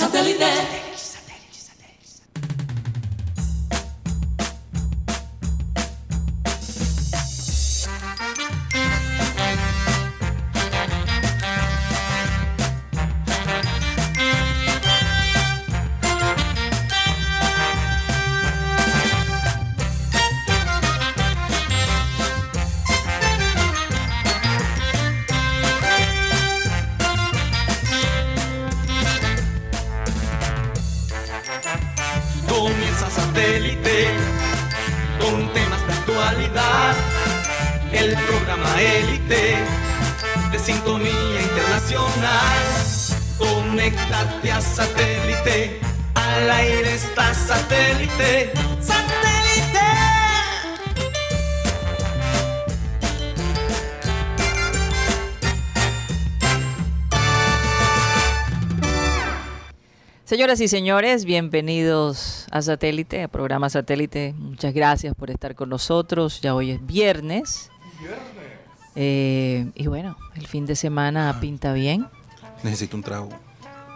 Satellite. Señoras y señores, bienvenidos a Satélite, a programa Satélite. Muchas gracias por estar con nosotros. Ya hoy es viernes. Eh, y bueno, el fin de semana pinta bien. Necesito un trago.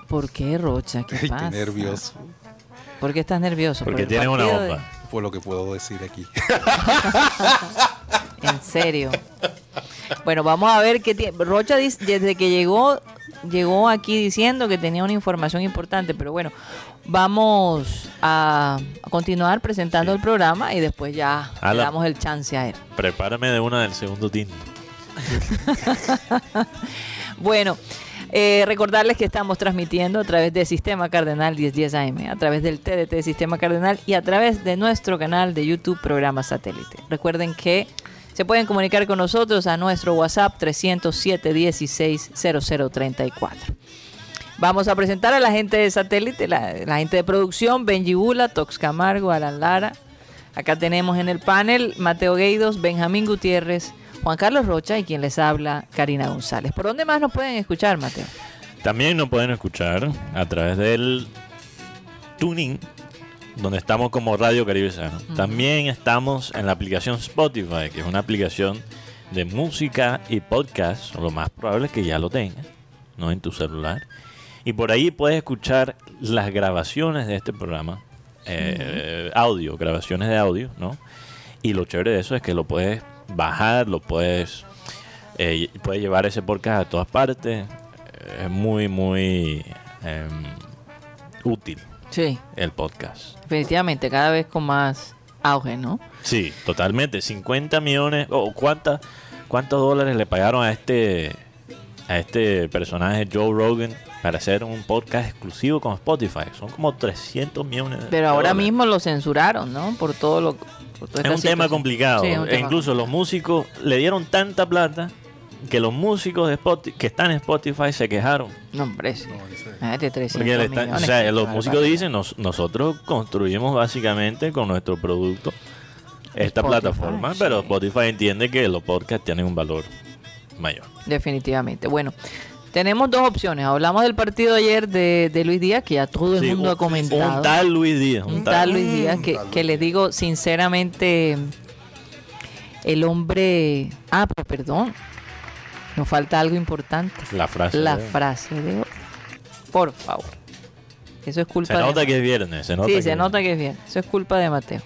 ¿Por qué, Rocha? ¿Qué Ay, pasa? qué nervioso. ¿Por qué estás nervioso? Porque ¿Por el tienes una de- bomba. Fue lo que puedo decir aquí. En serio. Bueno, vamos a ver qué tiene. Rocha dice, desde que llegó, llegó aquí diciendo que tenía una información importante, pero bueno, vamos a continuar presentando el programa y después ya le damos el chance a él. Prepárame de una del segundo tinto. Bueno, eh, recordarles que estamos transmitiendo a través de Sistema Cardenal 1010 AM, a través del TDT Sistema Cardenal y a través de nuestro canal de YouTube Programa Satélite. Recuerden que se pueden comunicar con nosotros a nuestro WhatsApp 307 16 0034. Vamos a presentar a la gente de satélite, la, la gente de producción, Benji Bula, Tox Camargo, Alan Lara. Acá tenemos en el panel Mateo Gueidos, Benjamín Gutiérrez, Juan Carlos Rocha y quien les habla, Karina González. ¿Por dónde más nos pueden escuchar, Mateo? También nos pueden escuchar a través del Tuning, donde estamos como Radio Caribe Sano. También estamos en la aplicación Spotify, que es una aplicación de música y podcast. Lo más probable es que ya lo tengas, ¿no? En tu celular. Y por ahí puedes escuchar las grabaciones de este programa. eh, Audio, grabaciones de audio, ¿no? Y lo chévere de eso es que lo puedes bajar, lo puedes, eh, puedes llevar ese podcast a todas partes. Es muy, muy em, útil Sí, el podcast. definitivamente, cada vez con más auge, ¿no? Sí, totalmente. 50 millones, o cuántas, cuántos dólares le pagaron a este, a este personaje Joe Rogan para hacer un podcast exclusivo con Spotify. Son como 300 millones de Pero ahora dólares. mismo lo censuraron, ¿no? Por todo lo... por Es esta un tema complicado. Sí, es un E incluso los músicos le dieron tanta plata que los músicos de Spotify, que están en Spotify se quejaron. No, hombre, sí. No, dice- Imagínate, 300 Porque le están- o sea, los músicos dicen, "Nos- nosotros construimos básicamente con nuestro producto esta Spotify, plataforma, sí. pero Spotify entiende que los podcasts tienen un valor mayor. Definitivamente. Bueno, tenemos dos opciones. Hablamos del partido ayer de, de Luis Díaz, que ya todo el Sí, mundo un- ha comentado. Un tal Luis Díaz. Un tal Luis Díaz, que, tal que les digo sinceramente, el hombre... Ah, pero perdón, nos falta algo importante. La frase. La de- frase de hoy. Por favor. Eso es culpa Se de... nota que es viernes. Se nota sí, que se nota que es bien. Eso es culpa de Mateo.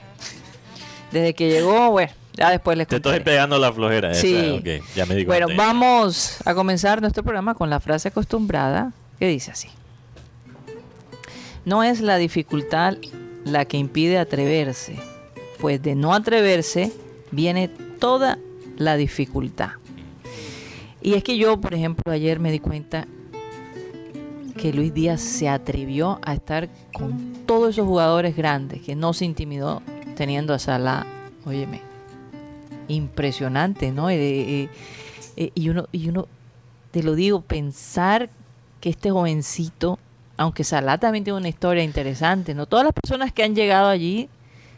Desde que llegó, bueno, ya después les Te estoy contaré. pegando la flojera. esa, Sí. ok, ya me di Bueno, vamos a comenzar nuestro programa con la frase acostumbrada que dice así. No es la dificultad la que impide atreverse, pues de no atreverse viene toda la dificultad. Y es que yo, por ejemplo, ayer me di cuenta que Luis Díaz se atrevió a estar con todos esos jugadores grandes, que no se intimidó teniendo a Salah, óyeme, impresionante, ¿no? Eh, eh, eh, y uno, y uno, te lo digo, pensar que este jovencito, aunque Salah también tiene una historia interesante, ¿no? Todas las personas que han llegado allí,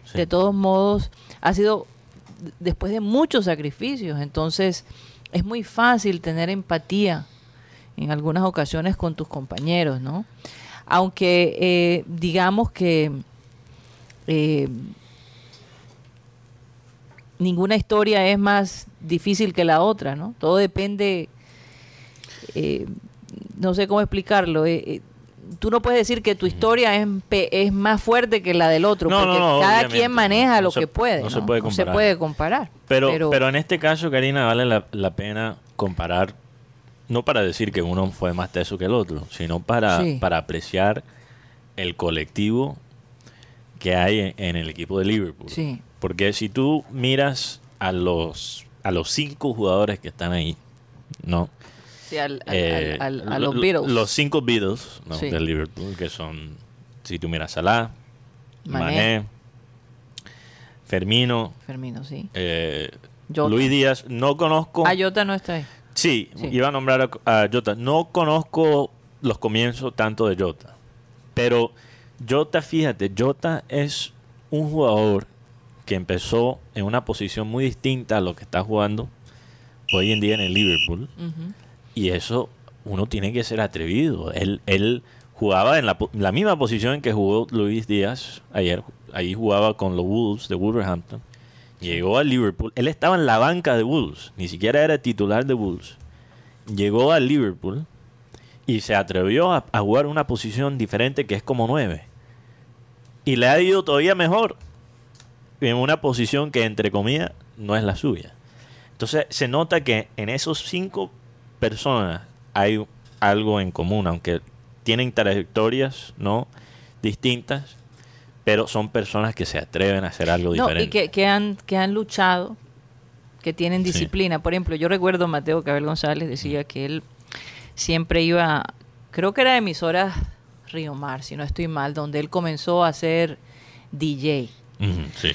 Sí. de todos modos, ha sido después de muchos sacrificios. Entonces, es muy fácil tener empatía en algunas ocasiones con tus compañeros, ¿no? Aunque eh, digamos que eh, ninguna historia es más difícil que la otra, ¿no? Todo depende, eh, no sé cómo explicarlo, eh, tú no puedes decir que tu historia es, es más fuerte que la del otro, No, porque no, no, cada quien maneja lo se- que puede. no se puede comparar. puede comparar. Pero, pero, en este caso, Karina, vale la, la pena comparar, no para decir que uno fue más teso que el otro, sino para, Sí. para apreciar el colectivo que hay en, en el equipo de Liverpool. Sí. Porque si tú miras a los, a los cinco jugadores que están ahí, ¿no? Sí, al- al- Eh, al- a lo- los Beatles. Los cinco Beatles ¿no? Sí. de Liverpool, que son, si tú miras Salah, Mané. Mané, Fermino, Fermino, sí. eh, Jota. Luis Díaz, no conozco. Ayota no está ahí. Sí, Sí. iba a nombrar a, a Jota. No conozco los comienzos tanto de Jota. Pero Jota, fíjate, Jota es un jugador que empezó en una posición muy distinta a lo que está jugando hoy en día en el Liverpool. Y eso uno tiene que ser atrevido. Él, él jugaba en la, misma posición en que jugó Luis Díaz ayer. Ahí jugaba con los Wolves de Wolverhampton. Llegó al Liverpool. Él estaba en la banca de Wolves. Ni siquiera era titular de Wolves. Llegó al Liverpool y se atrevió a, a jugar una posición diferente que es como nueve. Y le ha ido todavía mejor en una posición que, entre comillas, no es la suya. Entonces se nota que en esos cinco personas hay algo en común, aunque tienen trayectorias no distintas, pero son personas que se atreven a hacer algo No, diferente. y que, que han, que han luchado, que tienen Sí. disciplina. Por ejemplo, yo recuerdo Mateo Cabel González decía que él siempre iba, creo que era emisora Río Mar, si no estoy mal, donde él comenzó a ser DJ. Sí.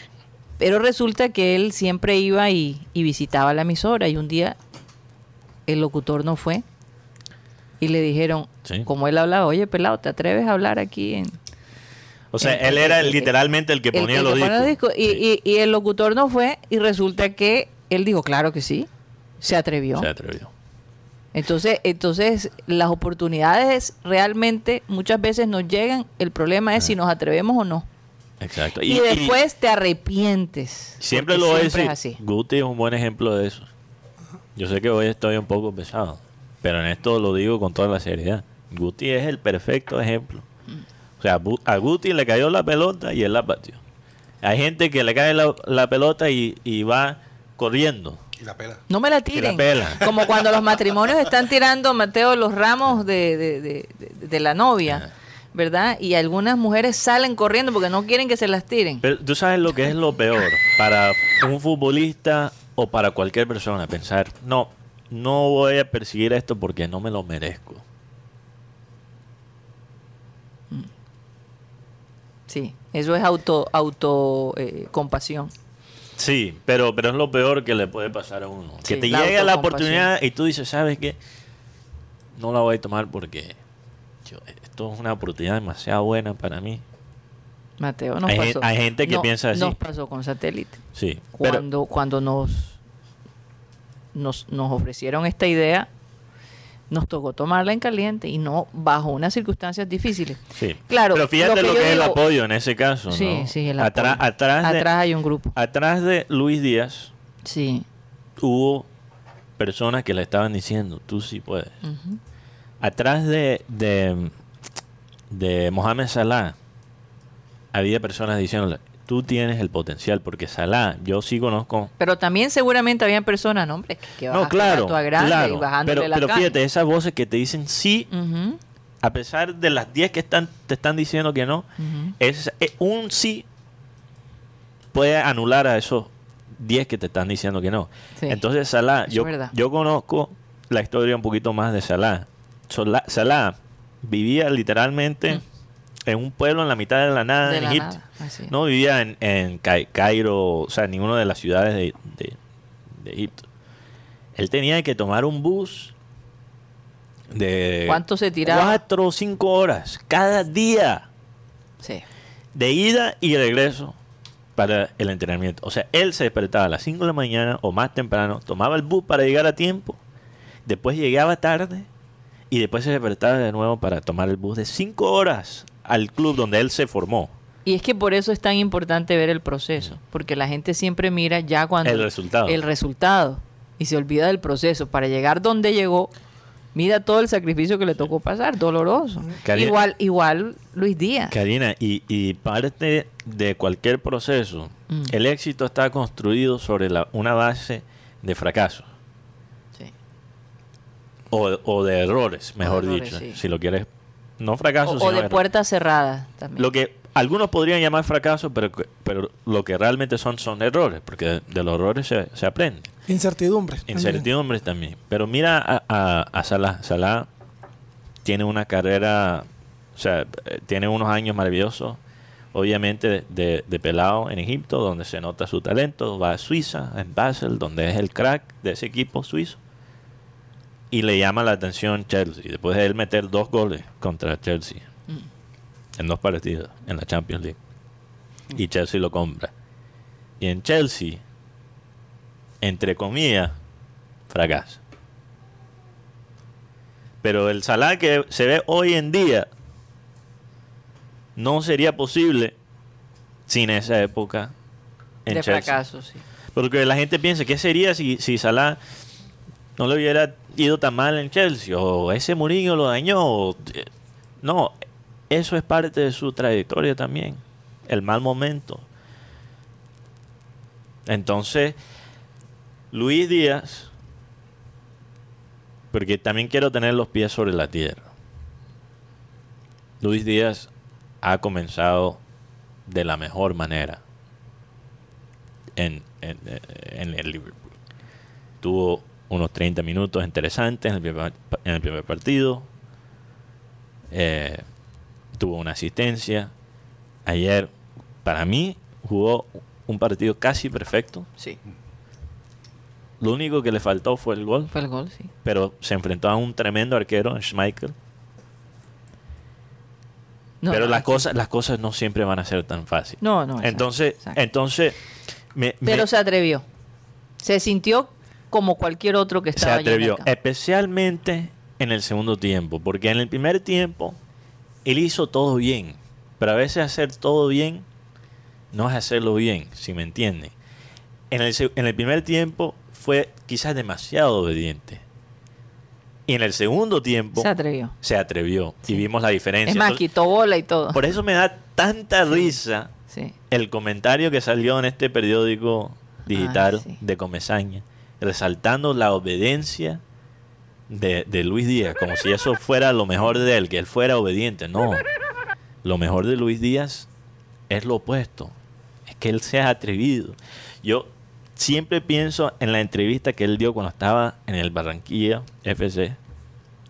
Pero resulta que él siempre iba y, y visitaba la emisora y un día el locutor no fue y le dijeron, Sí. como él hablaba, oye pelado, ¿te atreves a hablar aquí en, O sea, él era el- literalmente el que ponía el los que discos. los discos. Y, Sí, y- y el locutor no fue y resulta que él dijo, claro que sí, se atrevió. se atrevió. Entonces, entonces las oportunidades realmente muchas veces nos llegan, el problema es si nos atrevemos o no. Exacto. Y, después te arrepientes. siempre lo siempre es así. Guti es un buen ejemplo de eso. Yo sé que hoy estoy un poco pesado, pero en esto lo digo con toda la seriedad. Guti es el perfecto ejemplo. O sea, a Guti le cayó la pelota y él la batió. Hay gente que le cae la, la pelota y, y va corriendo. Y la pela. No me la la tiren. pela. Como cuando los matrimonios están tirando, Mateo, los ramos de, de- de- de- de la novia, ¿verdad? Y algunas mujeres salen corriendo porque no quieren que se las tiren. Pero tú sabes lo que es lo peor para un futbolista o para cualquier persona pensar, no, no voy a perseguir esto porque no me lo merezco. Sí, eso es auto, auto eh, compasión. Sí, pero, pero es lo peor que le puede pasar a uno. Sí, que te llega la oportunidad y tú dices, ¿sabes qué? No la voy a tomar porque yo- esto es una oportunidad demasiado buena para mí. Mateo, nos Hay pasó. hay gente que No, piensa así. Nos pasó con satélite. Sí, pero Cuando, cuando nos, nos, nos ofrecieron esta idea, nos tocó tomarla en caliente y no bajo unas circunstancias difíciles. sí. Claro, pero fíjate lo lo que es el apoyo en ese caso. Sí, ¿no? sí, el apoyo. atrás, de, Atrás hay un grupo. atrás de Luis Díaz Sí. hubo personas que le estaban diciendo, tú sí puedes. Atrás de, de, de Mohamed Salah había personas diciéndole, tú tienes el potencial, porque Salah, yo sí conozco... Pero también seguramente habían personas, no, hombre, que No, a claro, tu grande claro. y bajándole Pero, la pero fíjate, esas voces que te dicen sí, a pesar de las 10 que están, te están diciendo que no, es, eh, un sí puede anular a esos 10 que te están diciendo que no. Sí. Entonces, Salah, yo, yo conozco la historia un poquito más de Salah. Salah vivía literalmente en un pueblo en la mitad de la nada De en la Egipto. nada. No vivía en, en Cai- Cairo, o sea, ninguna de las ciudades de, de- de Egipto. Él tenía que tomar un bus de ¿Cuánto se tiraba? cuatro o cinco horas cada día Sí. de ida y regreso para el entrenamiento. O sea, él se despertaba a las 5 de la mañana o más temprano, tomaba el bus para llegar a tiempo, después llegaba tarde y después se despertaba de nuevo para tomar el bus de 5 horas al club donde él se formó. Y es que por eso es tan importante ver el proceso, porque la gente siempre mira ya cuando El resultado. el resultado y se olvida del proceso para llegar donde llegó. Mira todo el sacrificio que le tocó pasar, doloroso. Karina- Igual, igual Luis Díaz. Karina, y, y parte de cualquier proceso, Mm. el éxito está construido sobre la, una base de fracaso Sí. o, o de errores, mejor errores, dicho. sí. Si lo quieres, no fracaso, O, de puertas cerradas también. Lo que algunos podrían llamar fracaso, pero, que- pero lo que realmente son son errores, porque de, de los errores se, se aprende. Incertidumbre. Incertidumbres también. Pero mira a, a, a Salah. Salah tiene una carrera, o sea, tiene unos años maravillosos, obviamente de, de- de pelado en Egipto, donde se nota su talento. Va a Suiza, en Basel, donde es el crack de ese equipo suizo. Y le llama la atención Chelsea, después de él meter dos goles contra Chelsea en dos partidos en la Champions League. Y Chelsea lo compra. Y en Chelsea, entre comillas, fracasa. Pero el Salah que se ve hoy en día no sería posible sin esa época en de Chelsea. fracaso, sí. Porque la gente piensa, ¿qué sería si, si Salah no le hubiera ido tan mal en Chelsea? O ese Mourinho lo dañó. eh, No, eso es parte de su trayectoria también. El mal momento. Entonces, Luis Díaz, porque también quiero tener los pies sobre la tierra. Luis Díaz ha comenzado de la mejor manera en el Liverpool. Tuvo unos 30 minutos interesantes en el primer, en el primer partido. Eh, tuvo una asistencia. Ayer, para mí, jugó un partido casi perfecto. Sí, Lo único que le faltó fue el gol, fue el gol, sí. pero se enfrentó a un tremendo arquero, Schmeichel. No, pero no, las cosas, las cosas no siempre van a ser tan fáciles. No, no. exacto, entonces, exacto. entonces, me- me- Pero se atrevió. Se sintió como cualquier otro que se estaba el atrevió, especialmente en el segundo tiempo, porque en el primer tiempo él hizo todo bien, pero a veces hacer todo bien no es hacerlo bien, si me entienden. En el, se- en el primer tiempo fue quizás demasiado obediente. Y en el segundo tiempo Se atrevió. se atrevió y vimos la diferencia. Es más, Entonces, quitó bola y todo. por eso me da tanta risa Sí. el comentario que salió en este periódico digital Ay, sí. de Comesaña, resaltando la obediencia de, de Luis Díaz, como si eso fuera lo mejor de él, que él fuera obediente. No, lo mejor de Luis Díaz es lo opuesto, es que él sea atrevido. Yo siempre pienso en la entrevista que él dio cuando estaba en el Barranquilla FC,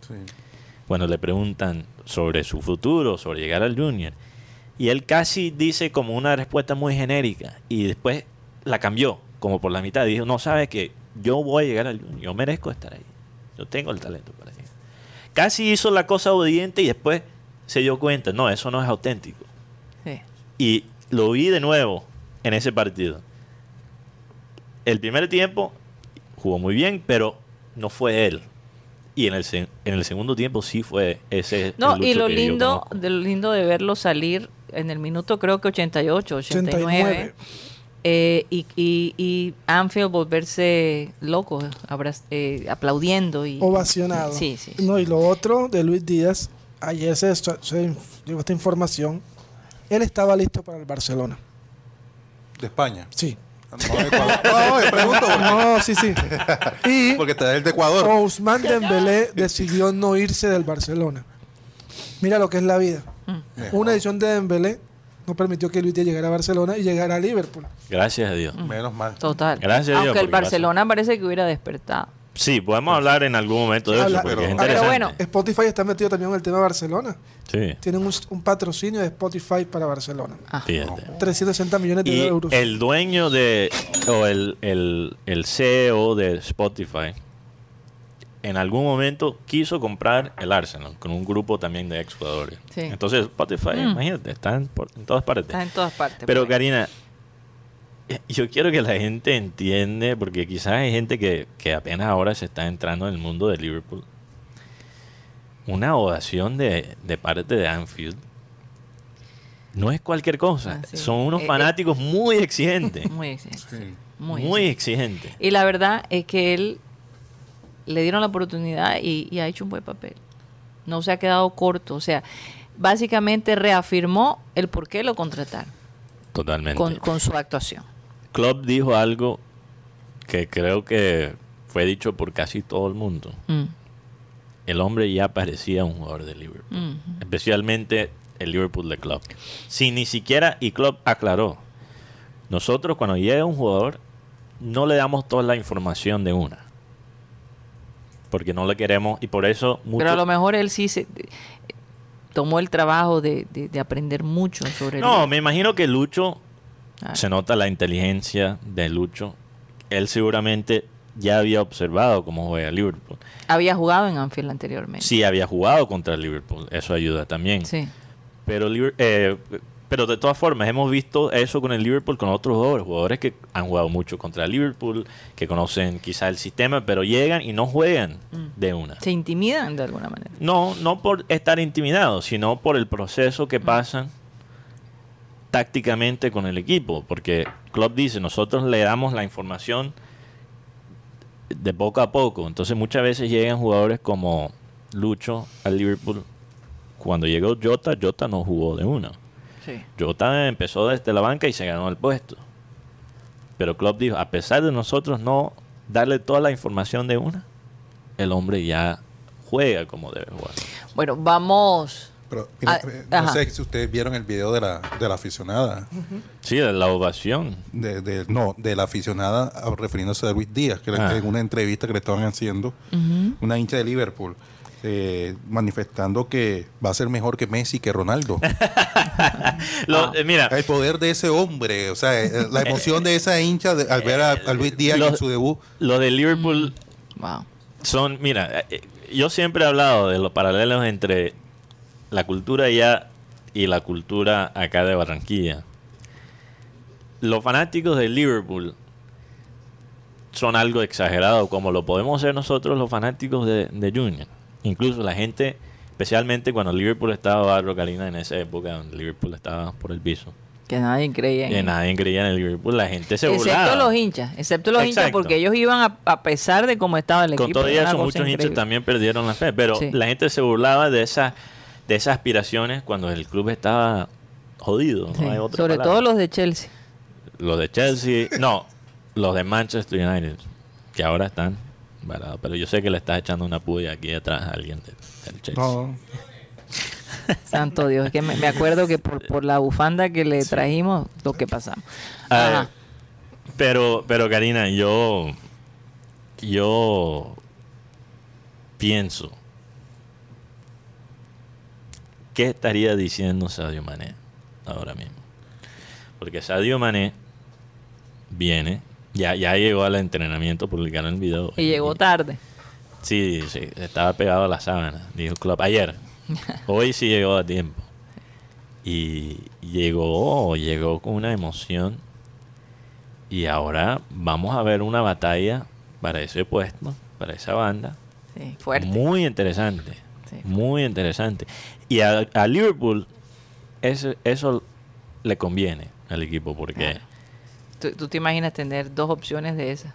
Sí. cuando le preguntan sobre su futuro, sobre llegar al Junior. Y él casi dice como una respuesta muy genérica y después la cambió, como por la mitad. Dijo, no, sabes que yo voy a llegar al Junior, yo merezco estar ahí. Yo tengo el talento para llegar. Casi hizo la cosa obediente y después se dio cuenta, no, eso no es auténtico. Sí. Y lo vi de nuevo en ese partido. El primer tiempo jugó muy bien, pero no fue él. Y en el, en el segundo tiempo sí fue ese. No, y lo lindo, de lo lindo de verlo salir en el minuto creo que 88, 89. 89. Eh, y, y, y Anfield volverse loco, abra- eh, aplaudiendo y Ovacionado. Sí, sí. No, y lo otro de Luis Díaz, ayer se, se llegó esta información. Él estaba listo para el Barcelona. De España. Sí. No, de Ecuador. No, yo pregunto porque, No, sí, sí. Y porque está el de Ecuador. Ousmane Dembélé decidió no irse del Barcelona. Mira lo que es la vida. Mm. Una edición de Dembélé no permitió que Luis Díaz llegara a Barcelona y llegara a Liverpool. Gracias a Dios. Menos mal. Total. Gracias a Dios, Aunque el Barcelona parece que hubiera despertado. Sí, podemos hablar en algún momento de Habla- eso, porque pero- es Pero interesante. bueno, Spotify está metido también en el tema de Barcelona. sí, Tienen un, un patrocinio de Spotify para Barcelona. Ah. fíjate. 360 millones de Y euros. el dueño de, o el, el, el CEO de Spotify, en algún momento quiso comprar el Arsenal con un grupo también de ex jugadores. Sí. Entonces Spotify, Mm. imagínate, está en, por- en todas partes. Está en todas partes. Pero. Karina, yo quiero que la gente entiende, porque quizás hay gente que, que apenas ahora se está entrando en el mundo de Liverpool. Una ovación de, de parte de Anfield no es cualquier cosa. Ah, sí. Son unos Eh, eh. fanáticos muy exigentes. Muy exigente. Sí. Muy, muy exigente. exigentes. Y la verdad es que él le dieron la oportunidad y, y ha hecho un buen papel. No se ha quedado corto. O sea, básicamente reafirmó el por qué lo contrataron Totalmente. con, con su actuación. Klopp dijo algo que creo que fue dicho por casi todo el mundo. Mm, El hombre ya parecía un jugador de Liverpool. mm. Especialmente el Liverpool de Klopp. Si ni siquiera, y Klopp aclaró, nosotros cuando llega un jugador no le damos toda la información de una. Porque no le queremos y por eso mucho- Pero a lo mejor él sí se, tomó el trabajo de, de- de aprender mucho sobre No, el me imagino que Lucho, Ah. se nota la inteligencia de Lucho. Él seguramente ya había observado cómo juega Liverpool. Había jugado en Anfield anteriormente. Sí, había jugado contra Liverpool, eso ayuda también. Sí. Pero, eh, pero de todas formas, hemos visto eso con el Liverpool, con otros jugadores, jugadores que han jugado mucho contra Liverpool, que conocen quizá el sistema, pero llegan y no juegan de una. Se intimidan de alguna manera. No, no por estar intimidados, sino por el proceso que pasan tácticamente con el equipo. Porque Klopp dice, nosotros le damos la información de poco a poco. Entonces muchas veces llegan jugadores como Lucho al Liverpool. Cuando llegó Jota, Jota no jugó de una. Sí. Jota empezó desde la banca y se ganó el puesto. Pero Klopp dijo, a pesar de nosotros no darle toda la información de una, el hombre ya juega como debe jugar. Bueno, vamos. Pero, mira, Ah, eh, no ajá. sé si ustedes vieron el video de la, de la aficionada. Sí, de la ovación. De, de- no, de la aficionada refiriéndose a Luis Díaz, que le- Ah. en una entrevista que le estaban haciendo, una hincha de Liverpool, eh, manifestando que va a ser mejor que Messi, que Ronaldo. Lo- eh, mira, El poder de ese hombre, o sea, eh, la emoción de esa hincha de- al ver a, a Luis Díaz Los- en su debut. lo de Liverpool Wow. son, mira, eh, yo siempre he hablado de los paralelos entre la cultura allá y la cultura acá de Barranquilla. Los fanáticos de Liverpool son algo exagerado, como lo podemos ser nosotros los fanáticos de, de Junior. Incluso la gente, especialmente cuando Liverpool estaba barro Karina en esa época, donde Liverpool estaba por el piso, Que nadie creía en que nadie creía en el Liverpool, la gente se Excepto burlaba. los hinchas, excepto los hinchas porque ellos iban a, a pesar de cómo estaba el Con equipo. todo era una eso, muchos hinchas también perdieron la fe. Pero Sí. la gente se burlaba de esas de esas aspiraciones cuando el club estaba jodido. Sí, No hay otra Sobre palabra. todo los de Chelsea. Los de Chelsea, no, los de Manchester United, que ahora están Pero yo sé que le estás echando una puya aquí atrás a alguien de- del Chelsea. No, Santo Dios, es que me, me acuerdo que por, por la bufanda que le trajimos, lo que pasamos. Ah, pero, pero Karina, yo, yo pienso, ¿qué estaría diciendo Sadio Mané ahora mismo? Porque Sadio Mané viene, ya, ya llegó al entrenamiento, publicaron el video. Y llegó tarde. Sí, sí, estaba pegado a la sábana, dijo Klopp. Ayer. Hoy sí llegó a tiempo. Y llegó, llegó con una emoción. Y ahora vamos a ver una batalla para ese puesto, para esa banda. Sí, fuerte. Muy interesante. Sí. Muy interesante. Y a, a Liverpool eso, eso le conviene al equipo porque... ¿Tú, tú te imaginas tener dos opciones de esas?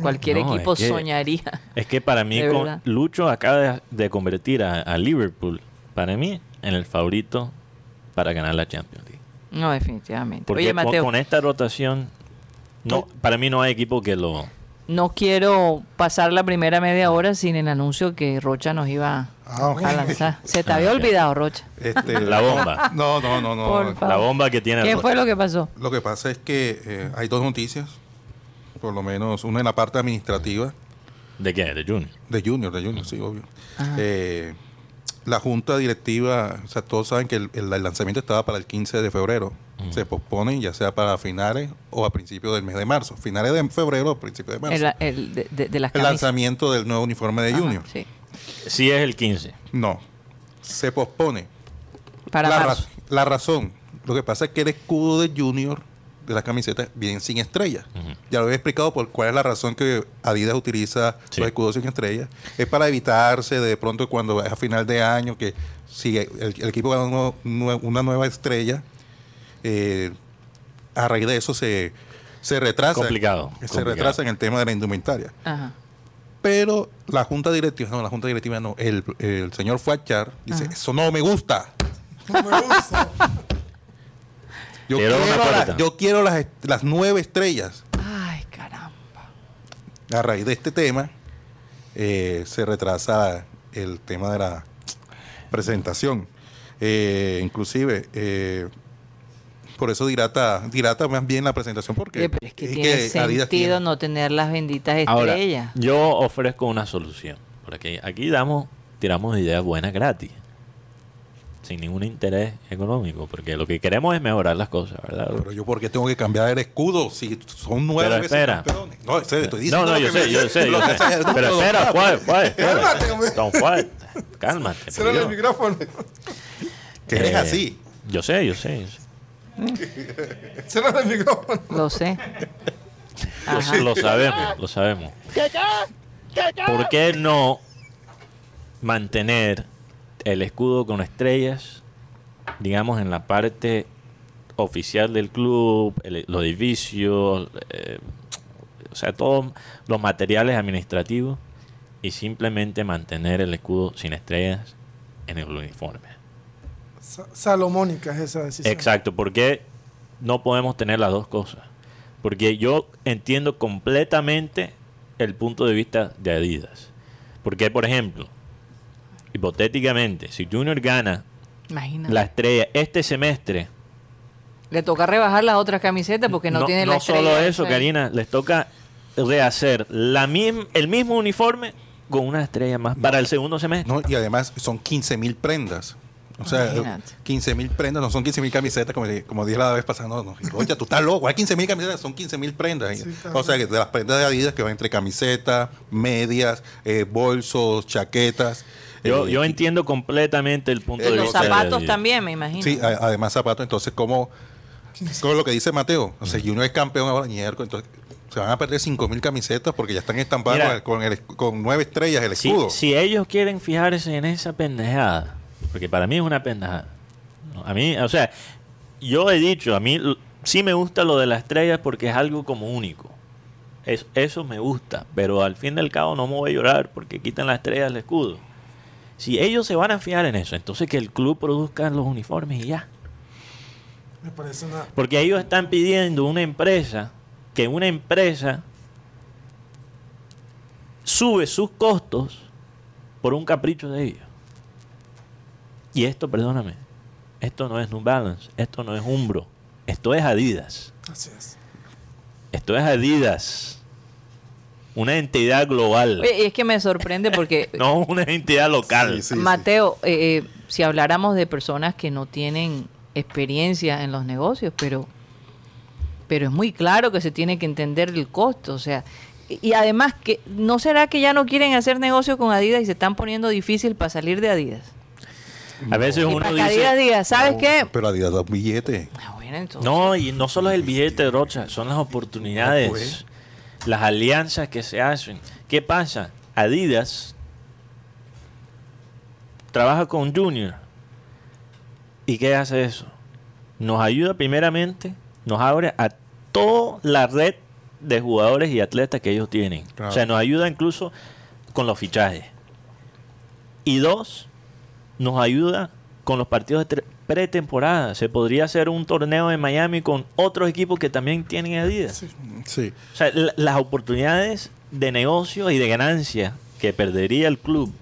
Cualquier No, equipo es que- soñaría. Es que para mí, con-. Lucho acaba de, de convertir a, a Liverpool, para mí, en el favorito para ganar la Champions League. No, definitivamente. Porque Oye, con, esta rotación, no, para mí no hay equipo que lo... no quiero pasar la primera media hora sin el anuncio que Rocha nos iba Ah, ok. a lanzar. Se te Ah, había ok. olvidado, Rocha. este, La bomba. No, no, no, no. Por favor. La bomba que tiene... ¿Qué fue lo que pasó? Lo que pasa es que eh, hay dos noticias, por lo menos una en la parte administrativa ¿De qué? ¿De Junior? de Junior, de Junior, sí, obvio. Eh, la junta directiva, o sea, todos saben que el, el- el lanzamiento estaba para el 15 de febrero. Se pospone ya sea para finales o a principios del mes de marzo. Finales de febrero o principios de marzo. El, El, el de, de- de las camisas. lanzamiento del nuevo uniforme de Ajá, Junior. sí. Sí es el 15. No, se pospone. Para la, ra- marzo. la razón, lo que pasa es que el escudo de Junior de las camisetas viene sin estrella. Ya lo había explicado por cuál es la razón que Adidas utiliza Sí. los escudos sin estrella. Es para evitarse de pronto cuando es a final de año que si el, el equipo gana uno- una nueva estrella, eh, a raíz de eso se, se retrasa. Complicado, Se complicado. retrasa en el tema de la indumentaria. Ajá. Pero la junta directiva, no, la junta directiva no, el, el señor Fuachar dice, eso no me gusta. No me gusta. Yo Quiero la- yo quiero las, las nueve estrellas. Ay, caramba. A raíz de este tema, eh, se retrasa el tema de la presentación. Eh, inclusive, eh, por eso dilata, dilata más bien la presentación porque pero es que es tiene que sentido tiene- no tener las benditas Ahora, estrellas. yo ofrezco una solución. Porque aquí damos, tiramos ideas buenas gratis. Sin ningún interés económico. Porque lo que queremos es mejorar las cosas, ¿verdad? Pero yo, ¿por qué tengo que cambiar el escudo si son nueve Pero veces espera. campeones? No, estoy No, diciendo no, yo me sé, yo sé, yo sé. Pero espera, suave, suave, Cálmate. Don Juan, cálmate. Cierra el micrófono. Que eres Eh, así. Yo sé, yo sé. yo sé. Cierra el micrófono. Lo sé. Ajá. Lo sabemos, lo sabemos. ¿Por qué no mantener el escudo con estrellas, digamos, en la parte oficial del club, el- los edificios, eh, o sea, todos los materiales administrativos y simplemente mantener el escudo sin estrellas en el uniforme? Sa- Salomónica es esa decisión. Exacto, porque no podemos tener las dos cosas. Porque yo entiendo completamente el punto de vista de Adidas. Porque, por ejemplo, hipotéticamente, si Junior gana Imagínate. la estrella este semestre, Le toca rebajar las otras camisetas porque no, tiene la estrella. solo eso, Sí. Karina, les toca rehacer la mism- el mismo uniforme con una estrella más para el segundo semestre. No, y además son 15 mil prendas. O sea, Imagínate. 15 mil prendas, no son 15 mil camisetas, como, como dije la vez pasada. No, no. Oye, tú estás loco. Hay 15 mil camisetas, son 15 mil prendas. Sí, o sea, que de las prendas de Adidas que van entre camisetas, medias, eh, bolsos, chaquetas. Yo, eh, yo entiendo completamente el punto Eh, de Los vista de zapatos también, me imagino. Sí, a- además zapatos. Entonces, como con lo que dice Mateo, o sea, Junior es campeón ahora, entonces se van a perder 5 mil camisetas porque ya están estampadas Mira. con, el- con, el- con nueve estrellas el Si, escudo. si ellos quieren fijarse en esa pendejada, porque para mí es una pendejada. A mí, o sea, yo he dicho, a mí sí me gusta lo de las estrellas porque es algo como único. Es- eso me gusta, pero al fin del cabo no me voy a llorar porque quitan las estrellas del escudo. Si ellos se van a fijar en eso, entonces que el club produzca los uniformes y ya. Me parece una. Porque ellos están pidiendo una empresa, que una empresa sube sus costos por un capricho de ellos. Y esto, perdóname, esto no es New Balance, esto no es Umbro, esto es Adidas. Así es. Esto es Adidas. Una entidad global, Oye, y es que me sorprende porque no una entidad local. Sí, sí, sí. Mateo, eh, eh, si habláramos de personas que no tienen experiencia en los negocios, pero, pero es muy claro que se tiene que entender el costo, o sea, y, y además que no será que ya no quieren hacer negocio con Adidas y se están poniendo difícil para salir de Adidas. A veces Y uno para que Adidas dice, diga, ¿sabes qué? Pero Adidas da billetes. Ah, bueno, entonces, No, y no solo es el billete, Rocha, son las oportunidades, Ah, pues. las alianzas que se hacen. ¿Qué pasa? Adidas trabaja con Junior. ¿Y qué hace eso? Nos ayuda primeramente, nos abre a toda la red de jugadores y atletas que ellos tienen. Claro. O sea, nos ayuda incluso con los fichajes. Y dos, nos ayuda con los partidos de pretemporada. Se podría hacer un torneo en Miami con otros equipos que también tienen Adidas. Sí. O sea, la- las oportunidades de negocio y de ganancia que perdería el club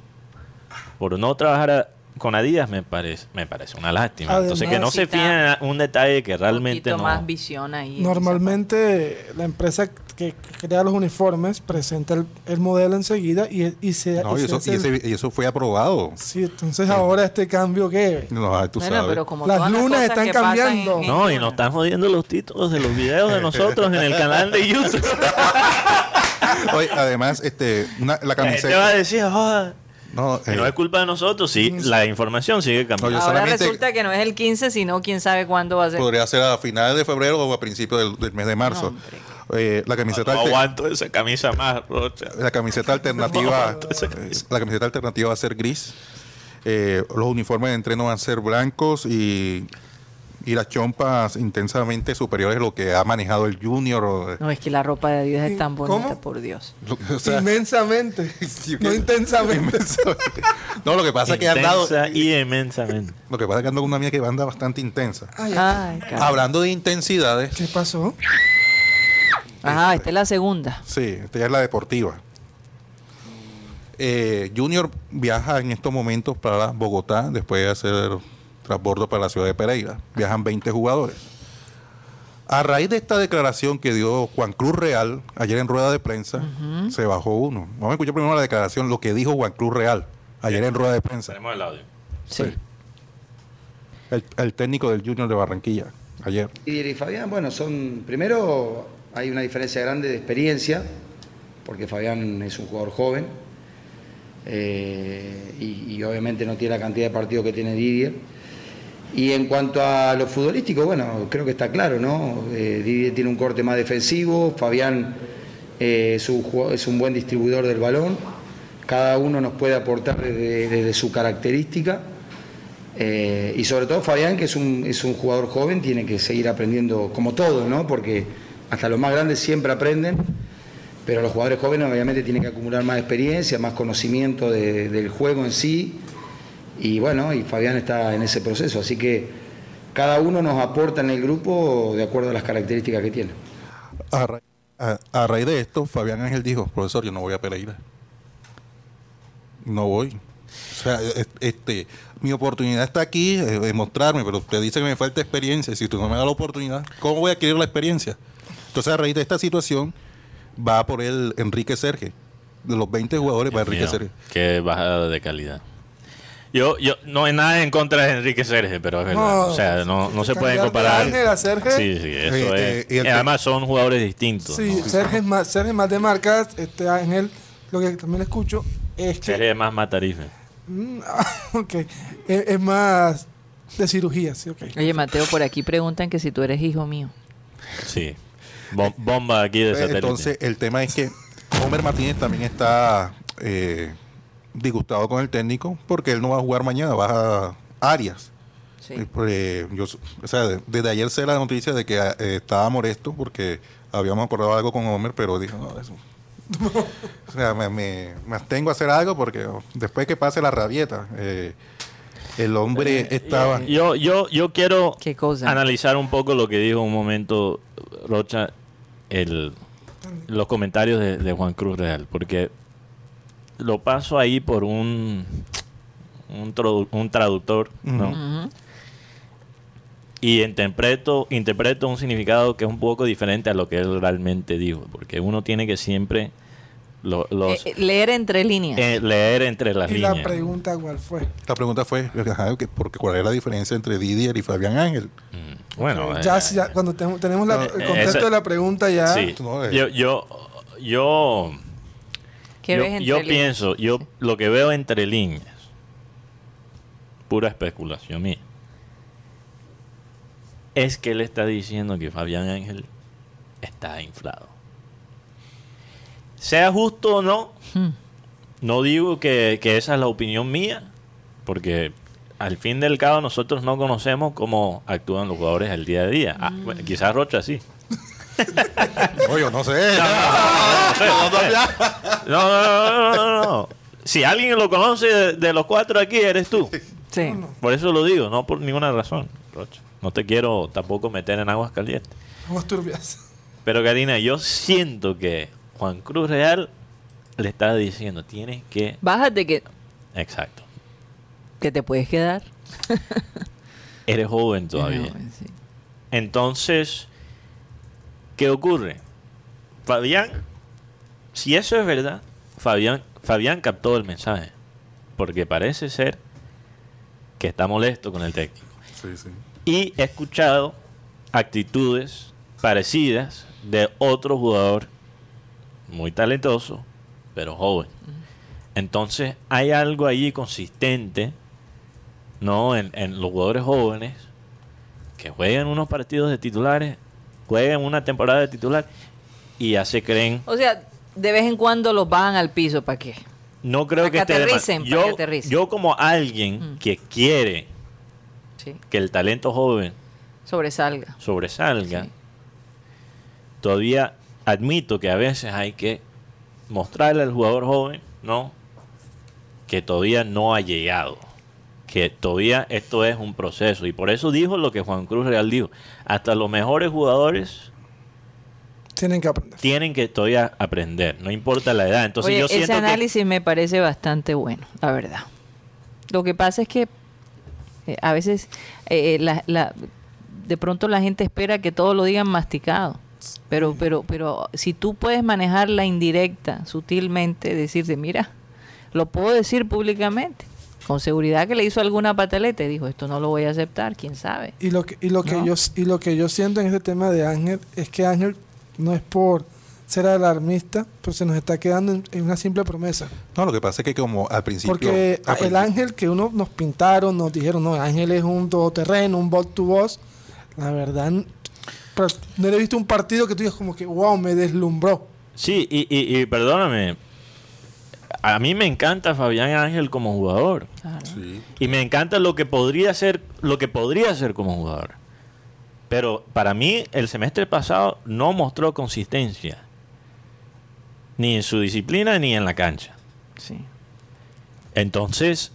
por no trabajar a- con Adidas me parece me parece una lástima. Entonces que no Además, se fijen en un detalle que un realmente poquito no. más visión ahí. en Normalmente la empresa que crea los uniformes presenta el, el modelo enseguida y, y se, No, y y se eso, hace y ese- y eso fue aprobado. Sí, entonces ahora este cambio que No, tú Bueno, sabes. pero como Las lunas cosas están cambiando. en- No, y nos están jodiendo los títulos de los videos de nosotros en el canal de YouTube. Oye, además, este, una- la La gente va a camiseta. decir, joda, No, que eh, no es culpa de nosotros, sí, la información sigue No, cambiando. yo Ahora resulta que no es el 15, sino quién sabe cuándo va a ser. podría ser a finales de febrero o a principios del, del mes de marzo. Eh, la camiseta No alte- aguanto esa camisa más, Rocha. la camiseta alternativa la camiseta alternativa va a ser gris Eh, los uniformes de entreno van a ser blancos y, y las chompas intensamente superiores a lo que ha manejado el Junior. o- No, es que la ropa de Adidas es tan bonita, ¿Cómo? por Dios. o sea, Inmensamente. no intensamente. no, lo que pasa es que han dado. Y inmensamente. Lo que pasa es que ando con una amiga que anda bastante intensa. Ay, ay. Hablando de intensidades, ¿Qué pasó? Ajá, esta es la segunda. sí, esta ya es la deportiva. Eh, Junior viaja en estos momentos para Bogotá después de hacer transbordo para la ciudad de Pereira. Viajan 20 jugadores. A raíz de esta declaración que dio Juan Cruz Real ayer en rueda de prensa, se bajó uno. Vamos a escuchar primero la declaración, lo que dijo Juan Cruz Real ayer en rueda de prensa. Tenemos el audio. Sí. El, el técnico del Junior de Barranquilla, ayer. Didier y Fabián, bueno, son. Primero, hay una diferencia grande de experiencia, porque Fabián es un jugador joven eh, y, y obviamente no tiene la cantidad de partidos que tiene Didier. Y en cuanto a lo futbolístico, bueno, creo que está claro, ¿no? Eh, Didier tiene un corte más defensivo, Fabián eh, es, un, buen distribuidor del balón, cada uno nos puede aportar desde, su característica. Eh, y sobre todo Fabián, que es un, es un jugador joven, tiene que seguir aprendiendo como todo, ¿no? Porque hasta los más grandes siempre aprenden, pero los jugadores jóvenes obviamente tienen que acumular más experiencia, más conocimiento de- del juego en sí. Y bueno, y Fabián está en ese proceso, así que cada uno nos aporta en el grupo de acuerdo a las características que tiene. A, ra- a- a raíz de esto, Fabián Ángel dijo, profesor, yo no voy a Pereira. No voy. O sea, es- este, mi oportunidad está aquí eh, de mostrarme, pero usted dice que me falta experiencia. Si tú no me das la oportunidad, ¿cómo voy a adquirir la experiencia? Entonces, a raíz de esta situación, va por el Enrique Serge. De los 20 jugadores, va Enrique Mío, Serge. Qué bajada de calidad. Yo, yo no hay nada en contra de Enrique Serge, pero es verdad. No, o sea, no, no se pueden de comparar. Ángel a Serge. Sí, sí, eso Eh, es. eh, y el y además son jugadores distintos. Sí, ¿no? Sergio es más, Sergio es más de marcas. Este Ángel, lo que también escucho es que. Serge es más matarife. Mm, ah, ok. Es, es más de cirugía, sí, ok. Oye, Mateo, por aquí preguntan que si tú eres hijo mío. Sí. Bom- bomba aquí de Eh, satélite. Entonces, el tema es que Homer Martínez también está eh, disgustado con el técnico porque él no va a jugar mañana, va a Arias. Sí. Eh, pues, eh, yo, o sea, de- desde ayer sé la noticia de que eh, estaba molesto porque habíamos acordado algo con Homer, pero dijo, no, eso. o sea, me, me, me abstengo a hacer algo porque después que pase la rabieta, eh, el hombre estaba... Yo, yo, yo quiero ¿Qué cosa? analizar un poco lo que dijo un momento Rocha, el, los comentarios de, de Juan Cruz Real, porque lo paso ahí por un, un, tradu- un traductor, ¿no? Y interpreto, interpreto un significado que es un poco diferente a lo que él realmente dijo, porque uno tiene que siempre lo- los, Eh, leer entre líneas. eh, leer entre las Y líneas. la pregunta, ¿cuál fue? La pregunta fue, ajá, que- porque ¿cuál es la diferencia entre Didier y Fabián Ángel? Mm, Bueno, ya, eh, ya cuando te- tenemos la- el contexto esa- de la pregunta, ya. Sí. No, eh. Yo, yo, yo, ¿Qué yo, ves entre yo líneas? pienso, yo lo que veo entre líneas, pura especulación mía, es que él está diciendo que Fabián Ángel está inflado. Sea justo o no, Hmm. no digo que, que esa es la opinión mía, porque al fin del cabo nosotros no conocemos cómo actúan los jugadores el día a día. Ah, Mm. bueno, quizás Rocha sí. Oye, yo no sé. No, no, no, no, no, no. Si alguien lo conoce de, de los cuatro aquí, eres tú. Sí. Por eso lo digo, no por ninguna razón, Rocha. No te quiero tampoco meter en aguas calientes. Vamos turbias. Pero Karina, yo siento que Juan Cruz Real le está diciendo, tienes que... Bájate que, Exacto. que te puedes quedar. Eres joven todavía. Sí. Entonces, ¿qué ocurre? Fabián, si eso es verdad, Fabián, Fabián captó el mensaje. Porque parece ser que está molesto con el técnico. Sí, sí. Y he escuchado actitudes parecidas de otro jugador muy talentoso, pero joven. Entonces hay algo allí consistente, ¿no? En, en los jugadores jóvenes que juegan unos partidos de titulares, juegan una temporada de titular y ya se creen. O sea, de vez en cuando los bajan al piso, ¿para qué? No creo Pa' que que esté de pa' que yo, aterricen. yo como alguien Mm. que quiere Sí. que el talento joven Sobresalga. sobresalga, Sí. todavía admito que a veces hay que mostrarle al jugador joven, ¿no? Que todavía no ha llegado. Que todavía esto es un proceso. Y por eso dijo lo que Juan Cruz Real dijo. Hasta los mejores jugadores Tienen que aprender. tienen que todavía aprender, no importa la edad. Entonces Oye, yo ese siento que análisis me parece bastante bueno, la verdad. Lo que pasa es que eh, a veces eh, la- la- de pronto la gente espera que todo lo digan masticado. Pero, pero, pero si tú puedes manejar la indirecta sutilmente, decirte, mira, lo puedo decir públicamente, con seguridad que le hizo alguna pataleta y dijo, esto no lo voy a aceptar, quién sabe. Y lo que, y lo que No. yo y lo que yo siento en este tema de Ángel es que Ángel no es por ser alarmista, pero se nos está quedando en, en una simple promesa. No, lo que pasa es que como al principio... Porque al el principio- Ángel que uno nos pintaron, nos dijeron, no, Ángel es un todoterreno, un bot to boss. La verdad, pero no le he visto un partido que tú digas como que, wow, me deslumbró. Sí, y, y- y perdóname, a mí me encanta Fabián Ángel como jugador. Claro. Sí. Y me encanta lo que podría ser, lo que podría ser como jugador. Pero para mí, el semestre pasado no mostró consistencia. Ni en su disciplina ni en la cancha. Sí. Entonces,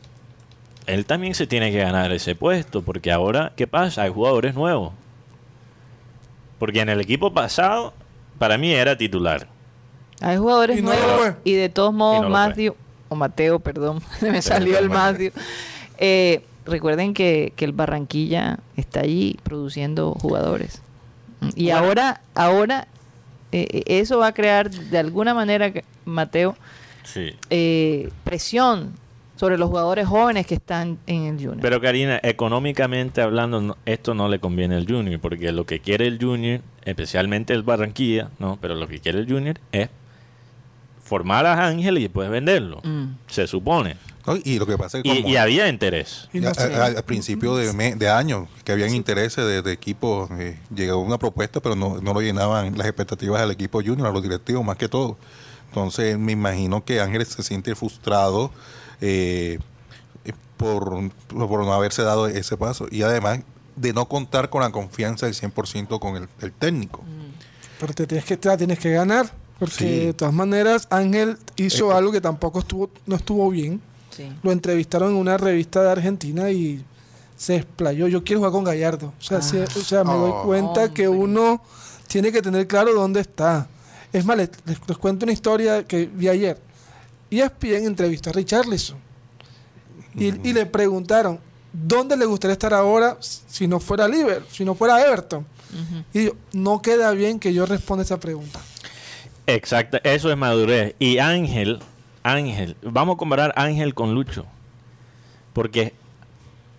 él también se tiene que ganar ese puesto. Porque ahora, ¿qué pasa? Hay jugadores nuevos. Porque en el equipo pasado, para mí era titular. Hay jugadores Y no nuevos fue. y de todos modos no Matthew, o Mateo, perdón, me salió el Matthew. Eh, recuerden que, que el Barranquilla está allí produciendo jugadores. Y Bueno. ahora, ahora eh, eh, eso va a crear de alguna manera, que- Mateo, Sí. eh, presión sobre los jugadores jóvenes que están en el Junior. Pero Karina, económicamente hablando, no- esto no le conviene al Junior, porque lo que quiere el Junior, especialmente el Barranquilla, no, pero lo que quiere el Junior es formar a Ángel y después venderlo. Mm. Se supone. ¿no? Y lo que pasa es que Y, como- y había interés. Y no a- a- al principio de, me- de año que habían intereses de, de equipos, eh, llegó una propuesta, pero no, no lo llenaban las expectativas del equipo junior, a los directivos más que todo. Entonces me imagino que Ángeles se siente frustrado eh, por, por no haberse dado ese paso y además de no contar con la confianza del 100% con el, el técnico. Pero te tienes que, te tienes que ganar. Porque Sí. de todas maneras, Ángel hizo Eh, algo que tampoco estuvo, no estuvo bien. Sí. Lo entrevistaron en una revista de Argentina y se explayó. Yo quiero jugar con Gallardo. O sea, sí, o sea me doy Oh. cuenta que Hombre. uno tiene que tener claro dónde está. Es más, les, les- les cuento una historia que vi ayer. E ESPN entrevistó a Richarlison. Y, y le preguntaron, ¿dónde le gustaría estar ahora si no fuera Liverpool, si no fuera Everton? Y no queda bien que yo responda esa pregunta. Exacto, eso es madurez. Y Ángel, Ángel, vamos a comparar Ángel con Lucho. Porque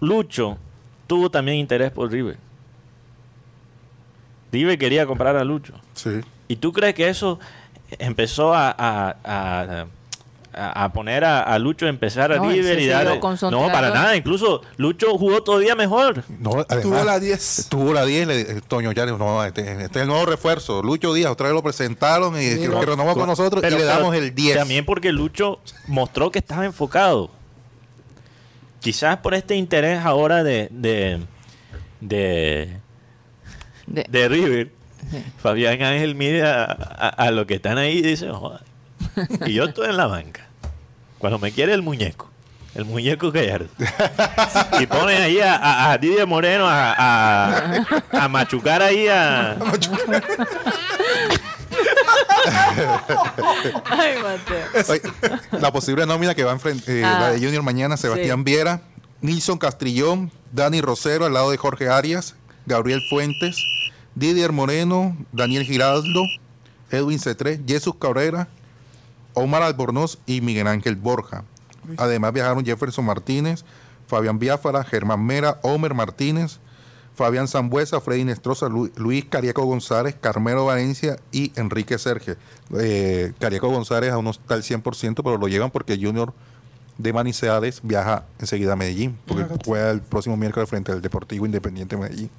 Lucho tuvo también interés por River. River quería comprar a Lucho. Sí. ¿Y tú crees que eso empezó a, a- a- a- a poner a, a Lucho a empezar a No, River y darle... No, para nada. Incluso Lucho jugó todavía mejor. No, Tuvo la 10. Tuvo la 10, le- eh, Toño ya le dijo, no, este, este es el nuevo refuerzo. Lucho Díaz, otra vez lo presentaron y que, que renovó con nosotros y le pero damos el 10. También porque Lucho mostró que estaba enfocado. Quizás por este interés ahora de, de, de, De- de River, Sí. Fabián Ángel mide a, a- a lo que están ahí y dice, "Joder". Y yo estoy en la banca. Cuando me quiere el muñeco, el muñeco Gallardo. Y pone ahí a, a, a Didier Moreno a, a, a machucar ahí a... Ay, Mateo. Oye, la posible nómina que va a enfrentar Ah, la de Junior mañana, Sebastián Viera, Nilson Castrillón, Dani Rosero al lado de Jorge Arias, Gabriel Fuentes, Didier Moreno, Daniel Giraldo, Edwin C3, Jesús Cabrera, Omar Albornoz y Miguel Ángel Borja. Además viajaron Jefferson Martínez, Fabián Biafara, Germán Mera, Homer Martínez, Fabián Zambuesa, Freddy Nestroza, Lu- Luis Cariaco González, Carmelo Valencia y Enrique Sergio. Eh, Cariaco González aún no está al 100%, pero lo llevan porque Junior de Manizales viaja enseguida a Medellín, porque Correcto. juega el próximo miércoles frente al Deportivo Independiente de Medellín.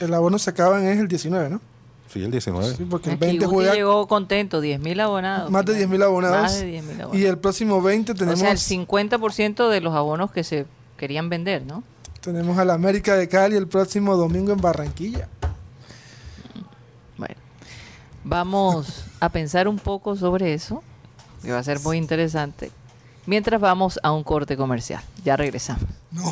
El abono se acaba en el 19, ¿no? Sí, el 19. Sí, porque el Aquí 20 Guti juega llegó contento, 10.000 abonados. más de 10.000 abonados. Más de 10.000 abonados. Y el próximo 20 O tenemos sea, el 50% de los abonos que se querían vender, ¿no? Tenemos a la América de Cali el próximo domingo en Barranquilla. Bueno, vamos a pensar un poco sobre eso, que va a ser muy interesante. Mientras vamos a un corte comercial. Ya regresamos. No.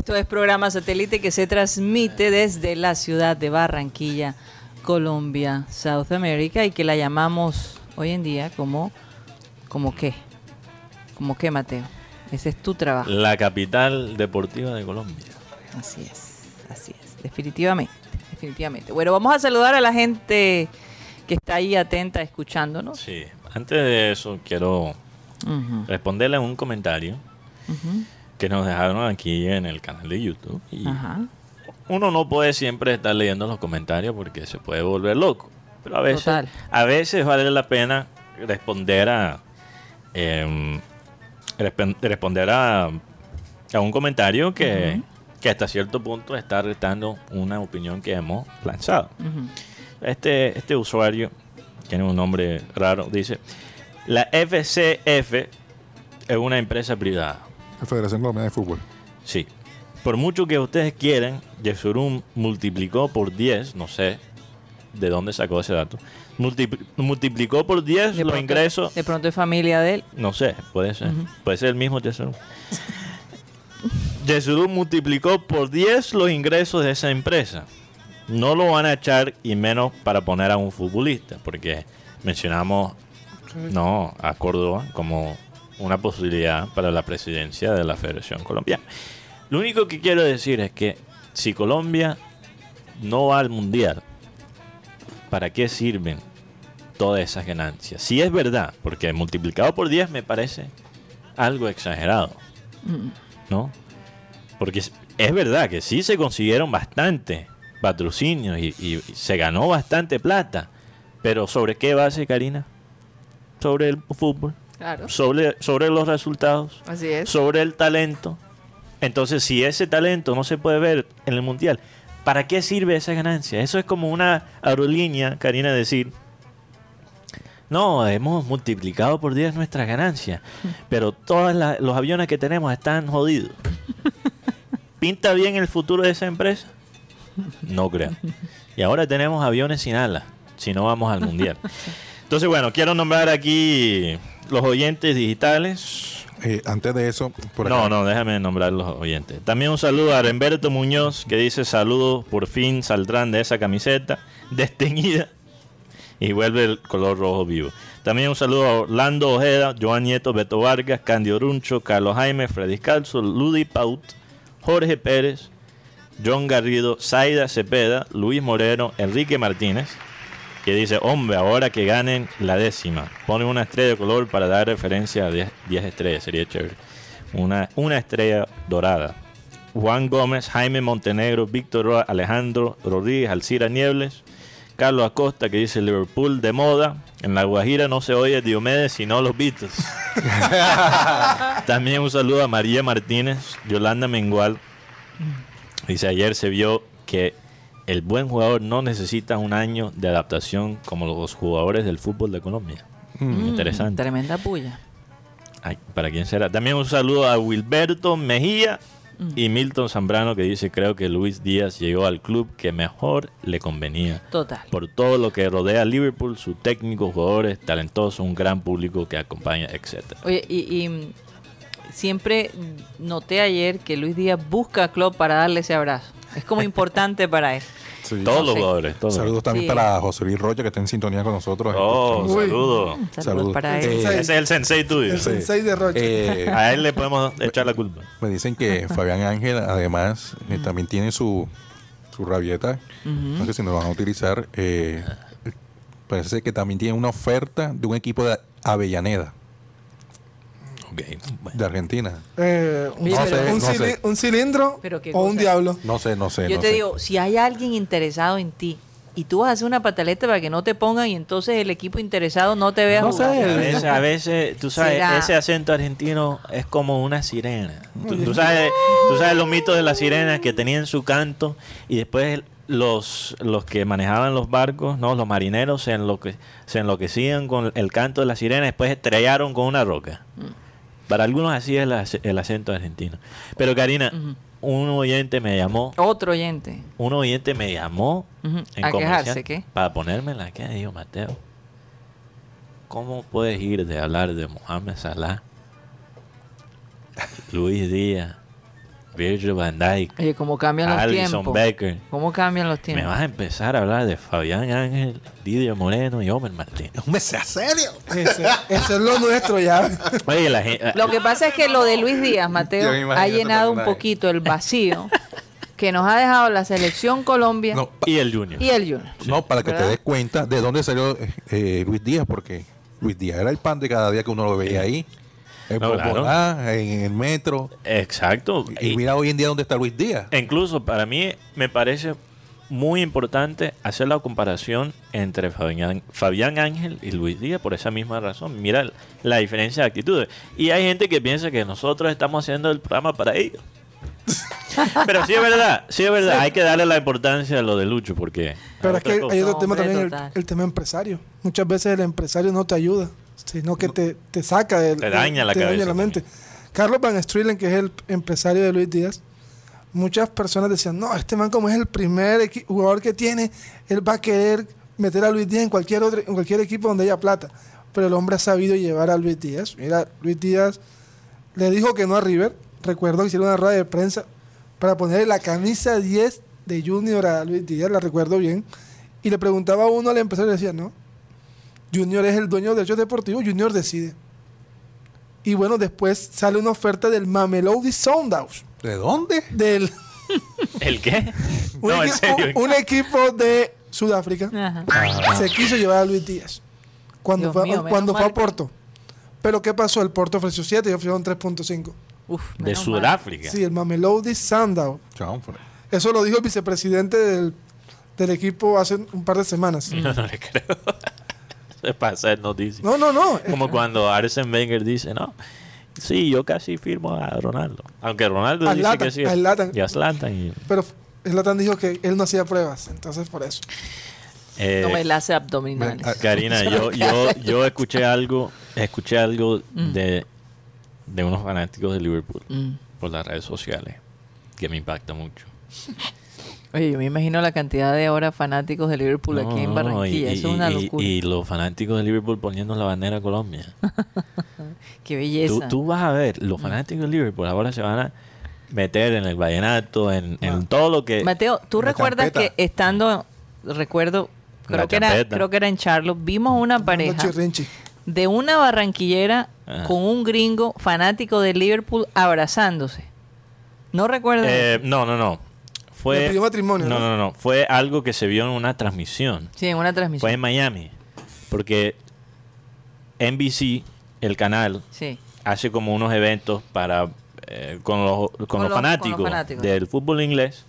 Esto es programa satélite que se transmite desde la ciudad de Barranquilla, Colombia, South America y que la llamamos hoy en día como como qué? ¿Como qué, Mateo? Ese es tu trabajo. La capital deportiva de Colombia. Así es, así es, definitivamente, definitivamente. Bueno, vamos a saludar a la gente que está ahí atenta escuchándonos. Sí. Antes de eso, quiero responderle a un comentario ujú, que nos dejaron aquí en el canal de YouTube. Y Ajá. uno no puede siempre estar leyendo los comentarios porque se puede volver loco. Pero a veces, Total. a veces vale la pena responder a em, responder a, a un comentario que, que hasta cierto punto está retando una opinión que hemos lanzado. Este, este usuario tiene un nombre raro. Dice, la FCF es una empresa privada. La Federación Colombiana de Fútbol. Sí. Por mucho que ustedes quieran, Yesurum multiplicó por 10, no sé de dónde sacó ese dato, multipl- multiplicó por 10 De los ingresos, De pronto es familia de él. no sé, puede ser, puede ser el mismo Yesurum. Yesurum multiplicó por 10 los ingresos de esa empresa. No lo van a echar y menos para poner a un futbolista, porque mencionamos no a Córdoba como una posibilidad para la presidencia de la Federación Colombiana. Lo único que quiero decir es que si Colombia no va al Mundial, ¿para qué sirven todas esas ganancias? Si es verdad, porque multiplicado por 10 me parece algo exagerado, ¿no? Porque es, es verdad que sí se consiguieron bastante patrocinios y, y se ganó bastante plata, pero ¿sobre qué base, Karina? Sobre el fútbol, Claro. sobre, sobre los resultados, Así es. sobre el talento. Entonces, si ese talento no se puede ver en el mundial, ¿para qué sirve esa ganancia? Eso es como una aerolínea, Karina, decir, no, hemos multiplicado por 10 nuestras ganancias, pero todos los aviones que tenemos están jodidos. ¿Pinta bien el futuro de esa empresa? No creo. Y ahora tenemos aviones sin alas, si no vamos al mundial. Entonces, bueno, quiero nombrar aquí los oyentes digitales. Eh, antes de eso, por acá. No, no, déjame nombrar los oyentes. También un saludo a Remberto Muñoz que dice saludos, por fin saldrán de esa camiseta desteñida y vuelve el color rojo vivo. También un saludo a Orlando Ojeda, Joan Nieto, Beto Vargas, Candio Runcho, Carlos Jaime, Freddy Calzo, Ludi Paut, Jorge Pérez, John Garrido, Zaida Cepeda, Luis Moreno, Enrique Martínez, que dice, hombre, ahora que ganen la décima, pone una estrella de color para dar referencia a 10 10 estrellas, sería chévere. Una, una estrella dorada. Juan Gómez, Jaime Montenegro, Víctor Alejandro Rodríguez, Alcira Niebles, Carlos Acosta, que dice Liverpool de moda. En La Guajira no se oye Diomedes, sino los Beatles. También un saludo a María Martínez, Yolanda Mengual. Dice, ayer se vio que el buen jugador no necesita un año de adaptación como los jugadores del fútbol de Colombia. Mm, Interesante. Tremenda puya. Ay, ¿Para quién será? También un saludo a Wilberto Mejía y Milton Zambrano que dice, creo que Luis Díaz llegó al club que mejor le convenía. Total. Por todo lo que rodea a Liverpool, su técnico, jugadores talentosos, un gran público que acompaña, etcétera. Oye, y, y, mm, siempre noté ayer que Luis Díaz busca a Klopp para darle ese abrazo. Es como importante para él. Sí. Todos los jugadores. Todos. Saludos también Sí. para José Luis Rocha, que está en sintonía con nosotros. Oh, saludos. Saludos Salud. para él. Eh, Ese es el sensei tuyo. El sensei de Rocha. Eh, A él le podemos echar la culpa. me dicen que Fabián Ángel, además, eh, también tiene su, su rabieta. No sé si nos van a utilizar. eh, parece que también tiene una oferta de un equipo de Avellaneda, De Argentina. Eh, un, Oye, cil- pero- un no cili- sé. un cilindro Pero qué o un diablo. No sé, no sé. Yo no te sé. digo, si hay alguien interesado en ti y tú vas a hacer una pataleta para que no te pongan y entonces el equipo interesado no te vea No jugar. sé. A veces, a veces, tú sabes, Será. ese acento argentino es como una sirena. Tú, tú sabes, tú sabes los mitos de las sirenas que tenían su canto y después los, los que manejaban los barcos, no, los marineros se, enloque, se enloquecían con el canto de la sirena, después estrellaron con una roca. Para algunos así es el, ac- el acento argentino. Pero Karina, un oyente me llamó, Otro oyente. un oyente me llamó Ujú. en ¿A quejarse, qué? para ponerme la que dijo Mateo. ¿Cómo puedes ir de hablar de Mohamed Salah, Luis Díaz, Virgil van Dijk, Oye, cómo cambian los Alison tiempos. Becker? ¿Cómo cambian los Me tiempos? vas a empezar a hablar de Fabián Ángel, Didier Moreno y Omer Martínez. Hombre, sea serio. Ese, ese es lo nuestro ya. Oye, la gente... Lo que pasa es que lo de Luis Díaz, Mateo, me ha llenado un poquito el vacío que nos ha dejado la selección Colombia No, Y el Junior. y el Junior. no, para que ¿Verdad? te des cuenta de dónde salió eh, Luis Díaz, porque Luis Díaz era el pan de cada día que uno lo veía ahí. En No, claro. En el metro. Exacto. Y, Y- mira hoy en día dónde está Luis Díaz. Incluso para mí me parece muy importante hacer la comparación entre Fabián, Fabián Ángel y Luis Díaz por esa misma razón. Mira la diferencia de actitudes. Y hay gente que piensa que nosotros estamos haciendo el programa para ellos. Pero sí es verdad, sí es verdad. Hay que darle la importancia a lo de Lucho porque... Pero es que cosa. hay otro No, tema hombre, también, el tema empresario. Muchas veces el empresario no te ayuda, sino que te, te saca del, Te daña la te cabeza la mente. Carlos Van Strelen, que es el empresario de Luis Díaz, muchas personas decían, no, este man como es el primer jugador que tiene, él va a querer meter a Luis Díaz en cualquier, otro, en cualquier equipo donde haya plata. Pero el hombre ha sabido llevar a Luis Díaz. Mira, Luis Díaz le dijo que no a River. Recuerdo que hicieron una rueda de prensa para ponerle la camisa 10 de Junior a Luis Díaz, la recuerdo bien. Y le preguntaba a uno al empresario y le decía, no, Junior es el dueño de derechos deportivos, Junior decide. Y bueno, después sale una oferta del Mamelodi Sundowns, ¿De dónde? del ¿El qué? un, No, en equi- serio. un- un equipo de Sudáfrica. Ajá. Se quiso llevar a Luis Díaz cuando Dios fue, mío, cuando fue a Porto. Pero ¿qué pasó? El Porto ofreció 7 y ofrecieron 3.5. Uf, De mal. Sudáfrica. Sí, el Mamelodi Sundowns. Chanfre. Eso lo dijo el vicepresidente del, del equipo hace un par de semanas. Yo no le creo. Se pasa en noticias. No, no, no. Como cuando Arsene Wenger dice, no, sí, yo casi firmo a Ronaldo. Aunque Ronaldo A dice que sí. a Zlatan. Y a Zlatan, y, Pero Zlatan dijo que él no hacía pruebas, entonces por eso. eh, No me la hace abdominales. Karina, yo, yo, yo escuché algo, escuché algo Mm. de, de unos fanáticos de Liverpool Mm. por las redes sociales que me impacta mucho. Oye, yo me imagino la cantidad de ahora fanáticos de Liverpool aquí en Barranquilla. y- Eso es una locura. Y, los fanáticos de Liverpool poniendo la bandera de Colombia. Qué belleza. tú vas a ver, Mm. los fanáticos de Liverpool ahora se van a meter en el vallenato, en, en Ah. todo lo que... Mateo, ¿tú recuerdas champeta. que estando, recuerdo, creo que, era, creo que era en Charlotte, vimos una pareja de una barranquillera Ajá. con un gringo fanático de Liverpool abrazándose. ¿No recuerdas? Eh, no, no, no. Fue, Le pidió matrimonio, no, ¿no? no, no. Fue algo que se vio en una transmisión. sí, en una transmisión. Fue en Miami. Porque NBC, el canal, Sí. hace como unos eventos para eh, con, los, con, Con los los- con los fanáticos, del fútbol inglés.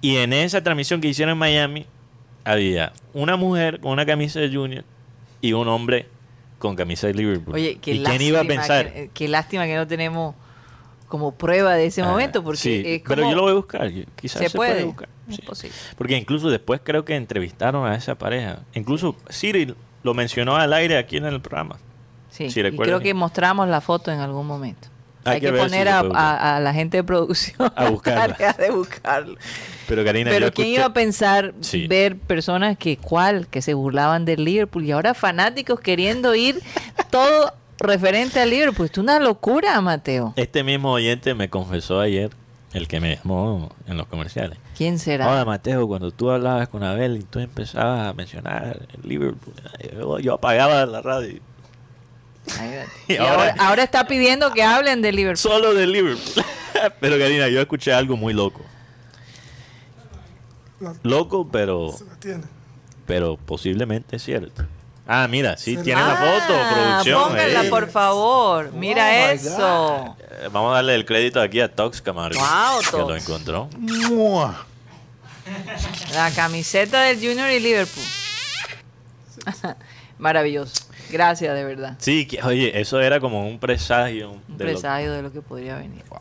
Y en esa transmisión que hicieron en Miami, había una mujer con una camisa de Junior y un hombre con camisa de Liverpool. Oye, qué ¿Y lástima, quién iba a pensar? Que, eh, qué lástima que no tenemos como prueba de ese Ah, momento, porque sí, es pero yo lo voy a buscar. Quizás se, se, puede. buscar. Sí. posible. Porque incluso después creo que entrevistaron a esa pareja. Incluso Cyril lo mencionó al aire aquí en el programa. Sí, Si y creo que mostramos la foto en algún momento. Hay Hay, que que, ver si poner a, a- a la gente de producción A buscarla. tarea de buscarlo. Pero Karina, Pero yo quién escuché- iba a pensar Sí. ver personas que cuál que se burlaban del Liverpool y ahora fanáticos queriendo ir todo referente al Liverpool. Esto es una locura, Mateo. Este mismo oyente me confesó ayer el que me llamó en los comerciales. ¿Quién será? Ahora, Mateo, cuando tú hablabas con Abel y tú empezabas a mencionar el Liverpool, yo, yo apagaba la radio. Y ahora, está pidiendo que hablen de Liverpool. Solo del Liverpool. pero Karina, yo escuché algo muy loco. Loco, pero, pero posiblemente es cierto. Ah, mira, sí, Se- tiene la foto, Ah, producción. Pónganla, ahí. por favor. Mira Oh, eso. Eh, Vamos a darle el crédito aquí a Tox Camargo, Wow, que lo Tox. encontró. ¡Mua! La camiseta del Junior y Liverpool. Maravilloso. Gracias, de verdad. Sí, que- oye, eso era como un presagio. Un de lo- presagio de lo que podría venir. Wow,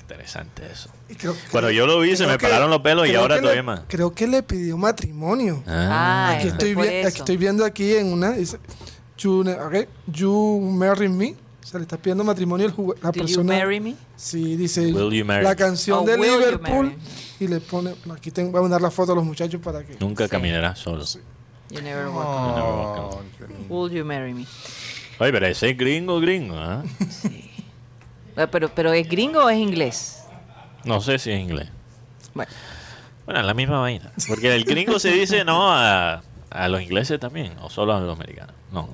interesante eso. Y creo- Cuando creo- yo lo vi, se me pararon los pelos y ahora que le- todavía más. Creo que le pidió matrimonio. Ah, Aquí estoy, vi- aquí estoy viendo aquí en una. Dice, you, ne- ok, you marry me. O sea, le está pidiendo matrimonio el la Do you persona. marry me? Sí, dice Will you marry la canción Oh, de you Liverpool. Y le pone. Aquí tengo, voy a mandar la foto a los muchachos para que. Nunca Sí. caminarás solo. You never walk alone. Oh, Will you marry me? Oye, pero ese es gringo, gringo, ¿ah? Ah, Pero, pero ¿es gringo o es inglés? No sé si es inglés. Bueno, Bueno, la misma vaina. Porque el gringo se dice no a, a los ingleses también, o solo a los americanos. No.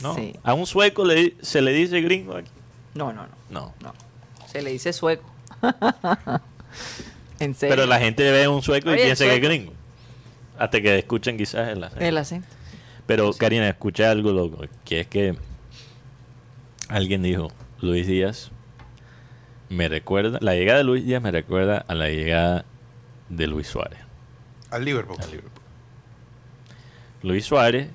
No. Sí. A un sueco le, se le dice gringo aquí. no, no, no. No. no. Se le dice sueco. en serio. Pero la gente ve a un sueco y Oye, piensa que es gringo. Hasta que escuchen quizás el acento. El acento. Pero Karina, escuché algo loco, que es que alguien dijo, Luis Díaz me recuerda, la llegada de Luis Díaz me recuerda a la llegada de Luis Suárez Al Liverpool. Luis Suárez,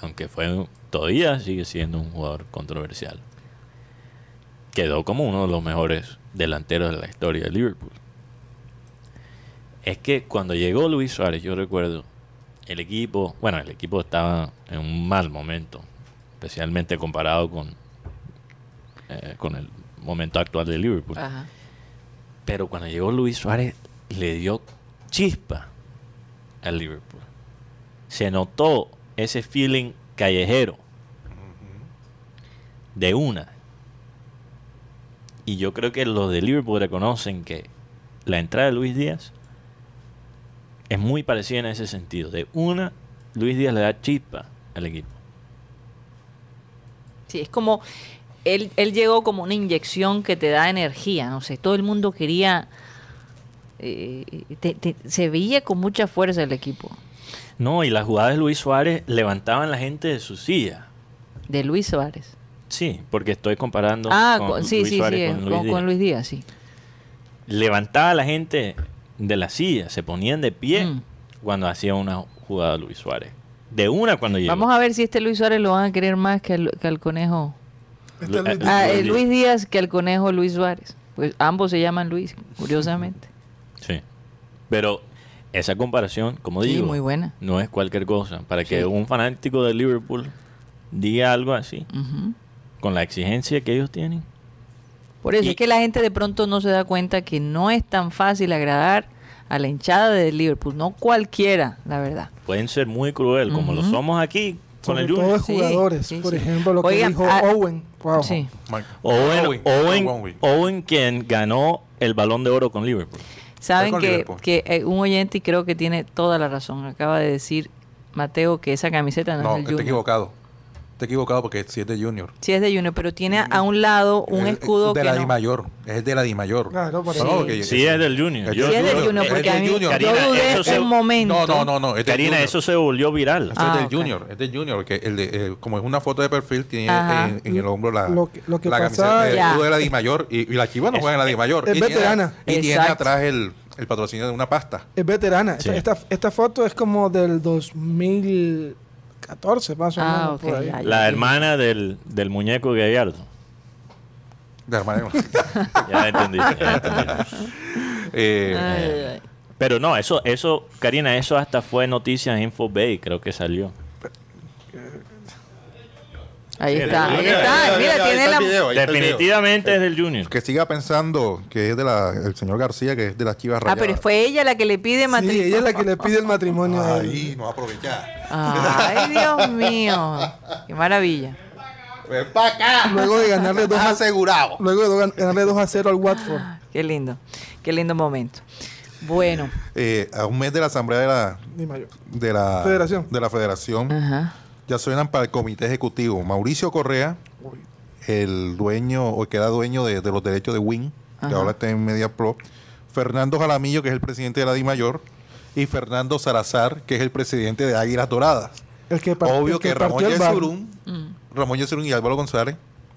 aunque fue todavía sigue siendo un jugador controversial, quedó como uno de los mejores delanteros de la historia de Liverpool. Es que cuando llegó Luis Suárez, yo recuerdo, el equipo, bueno, el equipo estaba en un mal momento, especialmente comparado con, eh, con el momento actual de Liverpool. Ajá. Pero cuando llegó Luis Suárez, le dio chispa al Liverpool. Se notó ese feeling callejero de una. Y yo creo que los de Liverpool reconocen que la entrada de Luis Díaz es muy parecida en ese sentido. De una, Luis Díaz le da chispa al equipo. Sí, es como. Él, él llegó como una inyección que te da energía. No sé, todo el mundo quería. eh, te- te- se veía con mucha fuerza el equipo No, y las jugadas de Luis Suárez levantaban la gente de su silla. de Luis Suárez. Sí, porque estoy comparando ah, con sí, Luis sí, Suárez sí, con Luis con. Luis Díaz, sí. Levantaba a la gente de la silla, se ponían de pie Mm. cuando hacía una jugada Luis Suárez. De una cuando llegó. Vamos a ver si este Luis Suárez lo van a querer más que al, que al conejo. Luis eh, Díaz. Ah, Luis el Díaz. Luis Díaz que al conejo Luis Suárez. Pues ambos se llaman Luis, curiosamente. Sí. Pero esa comparación, como Sí, digo, muy buena. no es cualquier cosa. Para que Sí. un fanático de Liverpool diga algo así, con la exigencia que ellos tienen. Por eso Y- es que la gente de pronto no se da cuenta que no es tan fácil agradar a la hinchada de Liverpool. No cualquiera, la verdad. Pueden ser muy cruel, como lo somos aquí con el Junior. Sí, jugadores. sí, por sí. ejemplo, lo que dijo ah, Owen. Wow. Owen, Owen, Owen, quien ganó el balón de oro con Liverpool. Saben con que, Liverpool. que eh, un oyente, y creo que tiene toda la razón, acaba de decir Mateo que esa camiseta no, No, es del está Junior. equivocado. Está equivocado porque sí es de Junior. Sí es de Junior, pero tiene a un lado un Es- escudo de que la no. Di Mayor. Es de la Di Mayor. Claro, por Sí. Sí, es del Junior. Sí es del Junior, es porque del a mí Junior. yo dudé eso se- un momento. No, no, no, no. Es Karina, eso se volvió viral. Eso Ah, es del ok. Junior, es del Junior, que el de, eh, como es una foto de perfil, tiene en, en el hombro la, Lo lo que la pasa- camiseta el Ya. escudo de la Di Mayor y, y la Chivas no juega en la Di Mayor. Es y veterana. Tiene, y tiene atrás el, el patrocinio de una pasta. Es veterana. Sí. Esta, esta, foto es como del 2014, más o Ah, menos. ok, por ahí. ya, ya. La hermana del, del muñeco Gallardo. De hermano. Ya entendí. ya entendí. Eh, Ay, ay. Pero no, eso, eso, Karina, eso hasta fue noticia en Infobay, creo que salió. Ahí Sí, está, ahí está. Mira, tiene la. Definitivamente es del Junior. Que siga pensando que es de la, el señor García, que es de las Chivas Ah, Rayadas. pero fue ella la que le pide Sí, matrimonio. ella es la que le pide el matrimonio. Ahí, no aprovecha. Ay, Dios mío. Qué maravilla. Ven para acá. Luego de ganarle dos a, asegurado. luego de gan- ganarle 2 a 0 al Watford. Qué lindo, qué lindo momento. Bueno, Eh, a un mes de la asamblea de la, Ni mayor. de la Federación. de la federación ajá. Ya suenan para el comité ejecutivo Mauricio Correa, el dueño o que era dueño de, de los derechos de Win, que ahora está en Media Pro, Fernando Jalamillo, que es el presidente de la DIMAYOR, y Fernando Salazar, que es el presidente de Águilas Doradas. El que Obvio el que, Ramón el bar. Yesurún, Ramón Yesurún y Álvaro González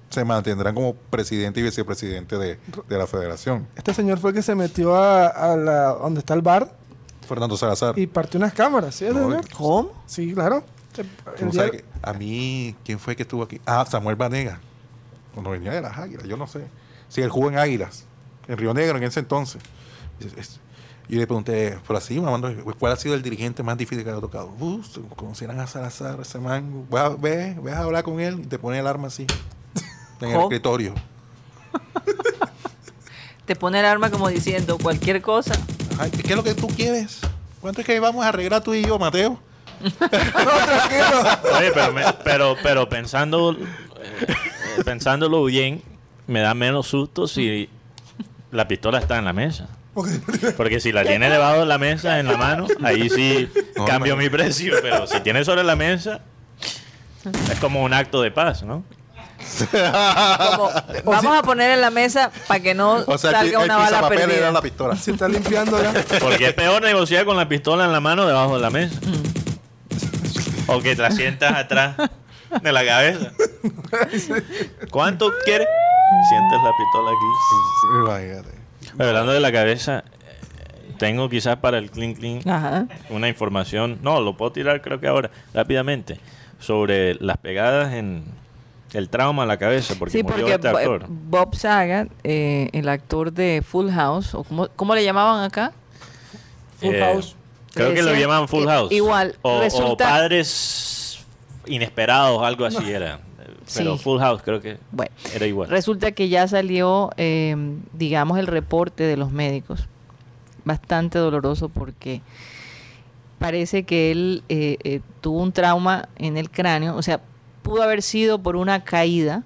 se mantendrán como presidente y vicepresidente de, de la federación. Este señor fue el que se metió a, a la, donde está el bar Fernando Salazar. y partió unas cámaras, ¿sí, No, señor? ¿Cómo? Sí, claro. Tú sabes que a mí, ¿quién fue que estuvo aquí? Ah, Samuel Vanega. Cuando venía de las Águilas, yo no sé. Sí, él jugó en Águilas, en Río Negro en ese entonces. Es- es- Y le pregunté, por así, mamando, ¿cuál ha sido el dirigente más difícil que le ha tocado? Uh, si conocieran a Salazar, ese man. Vas a, ve, ves a hablar con él y te pone el arma así, en el escritorio. Te pone el arma como diciendo cualquier cosa. Ay, ¿Qué es lo que tú quieres? ¿Cuánto es que vamos a arreglar tú y yo, Mateo? Oye, pero, me- pero, pero pensando, eh, pensándolo bien, me da menos susto si la pistola está en la mesa. Porque si la tiene debajo de la mesa en la mano, ahí sí No, cambio no. mi precio. Pero si tiene sobre la mesa, es como un acto de paz, ¿no? Como, vamos a poner en la mesa para que no O sea, salga el una bala perdida. era la pistola. Se está limpiando ya. Porque es peor negociar con la pistola en la mano debajo de la mesa. O que te la sientas atrás de la cabeza. ¿Cuánto quieres? Sientes la pistola aquí. Imagínate. Hablando de la cabeza, eh, tengo quizás para el clean clean Ajá. una información, no, lo puedo tirar creo que ahora, rápidamente, sobre las pegadas en el trauma a la cabeza, porque Sí, murió porque este actor. Bob Saget, eh, el actor de Full House, o ¿cómo, cómo le llamaban acá? Full Eh, House. Creo que lo llaman Full House. igual, O, padres inesperados, algo así era. Pero Sí. Full House creo que Bueno, era igual. resulta que ya salió, eh, digamos, el reporte de los médicos. Bastante doloroso porque parece que él eh, eh, tuvo un trauma en el cráneo. O sea, pudo haber sido por una caída.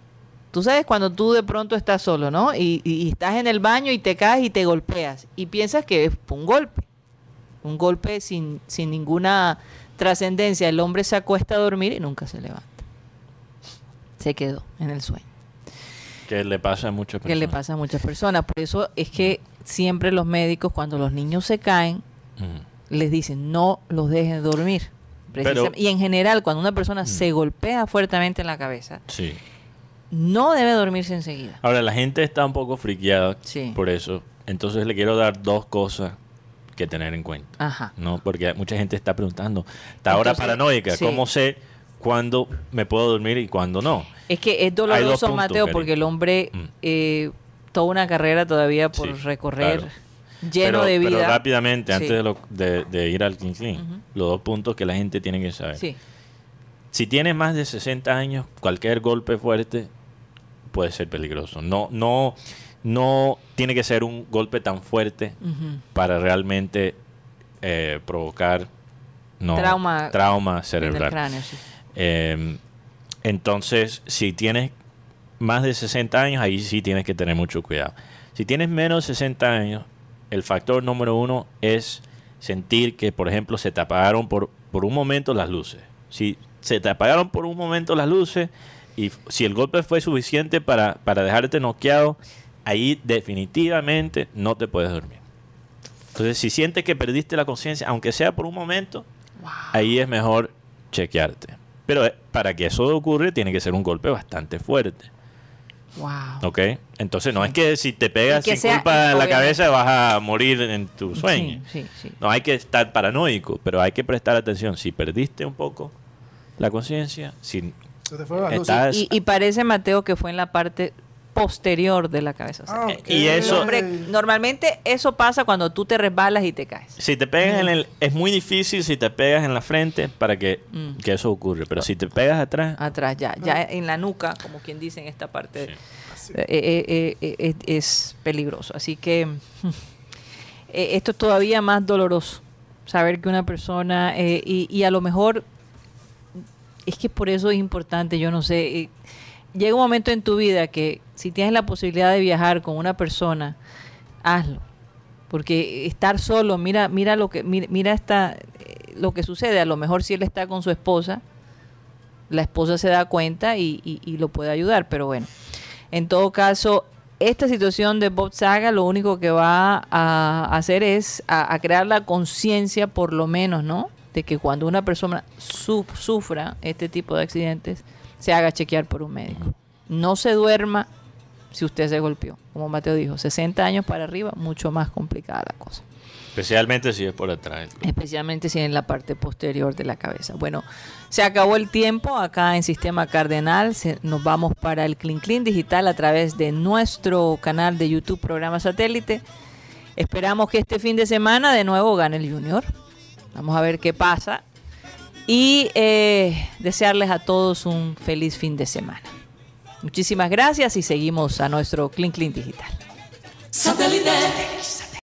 Tú sabes cuando tú de pronto estás solo, ¿no? Y, y- y estás en el baño y te caes y te golpeas. Y piensas que es un golpe. Un golpe sin, sin ninguna trascendencia. El hombre se acuesta a dormir y nunca se levanta. Se quedó en el sueño Que le pasa a muchas que personas. le pasa a muchas personas. Por eso es que siempre los médicos, cuando los niños se caen, Ujú. les dicen no los dejen dormir. Pero- y en general, cuando una persona se golpea fuertemente en la cabeza, Sí. no debe dormirse enseguida. Ahora, la gente está un poco friqueada Sí. por eso. Entonces le quiero dar dos cosas que tener en cuenta. Ajá. ¿no? Porque mucha gente está preguntando, está ahora paranoica, sí. ¿cómo sé cuándo me puedo dormir y cuándo no? Es que es doloroso, puntos, Mateo, porque el hombre Mm. eh, toda una carrera todavía por Sí, recorrer claro. lleno pero, de vida. Pero rápidamente, Sí. antes de, lo- de- de ir al Clean Clean, Ujú. los dos puntos que la gente tiene que saber. Si tienes más de 60 años, cualquier golpe fuerte puede ser peligroso. No, no, no tiene que ser un golpe tan fuerte para realmente eh, provocar no, Trauma trauma En cerebral. cráneo, sí. Eh, entonces, si tienes más de 60 años, ahí sí tienes que tener mucho cuidado. Si tienes menos de 60 años, el factor número uno es sentir que, por ejemplo, se te apagaron por, por un momento las luces. Si se te apagaron por un momento las luces y si el golpe fue suficiente para, para dejarte noqueado, ahí definitivamente no te puedes dormir. Entonces, si sientes que perdiste la conciencia, aunque sea por un momento, ahí es mejor chequearte. Pero eh, para que eso ocurra, tiene que ser un golpe bastante fuerte. Wow. ¿Ok? Entonces, no es que si te pegas sin sea- culpa en la cabeza vas a morir en tu sueño. Sí, sí, sí. No hay que estar paranoico, pero hay que prestar atención. Si perdiste un poco la conciencia, si Se te fue la luz. estás... Y, y parece, Mateo, que fue en la parte posterior de la cabeza. O sea, Ah, y eso- hombre, normalmente eso pasa cuando tú te resbalas y te caes. Si te pegas en el... Es muy difícil si te pegas en la frente para que, Mm. que eso ocurra. Pero si te pegas atrás... Atrás, ya, ya en la nuca, como quien dice en esta parte, Sí. eh, eh, eh, es peligroso. Así que eh, esto es todavía más doloroso. Saber que una persona, eh, y, y a lo mejor, es que por eso es importante, yo no sé, eh, llega un momento en tu vida que si tienes la posibilidad de viajar con una persona, hazlo. Porque estar solo, mira, mira lo que, mira, mira esta, eh, lo que sucede. A lo mejor si él está con su esposa, la esposa se da cuenta y, y- lo puede ayudar. Pero bueno, en todo caso, esta situación de Bob Saga lo único que va a hacer es a, a crear la conciencia, por lo menos, ¿no? De que cuando una persona su- sufra este tipo de accidentes, se haga chequear por un médico. No se duerma si usted se golpeó. Como Mateo dijo, 60 años para arriba, mucho más complicada la cosa Especialmente si es por atrás. especialmente si en la parte posterior de la cabeza. Bueno, se acabó el tiempo acá en Sistema Cardenal. Se- nos vamos para el Clean Clean Digital a través de nuestro canal de YouTube Programa Satélite. Esperamos que este fin de semana de nuevo gane el Junior. Vamos a ver qué pasa. Y eh, desearles a todos un feliz fin de semana. Muchísimas gracias y seguimos a nuestro Clean Clean Digital.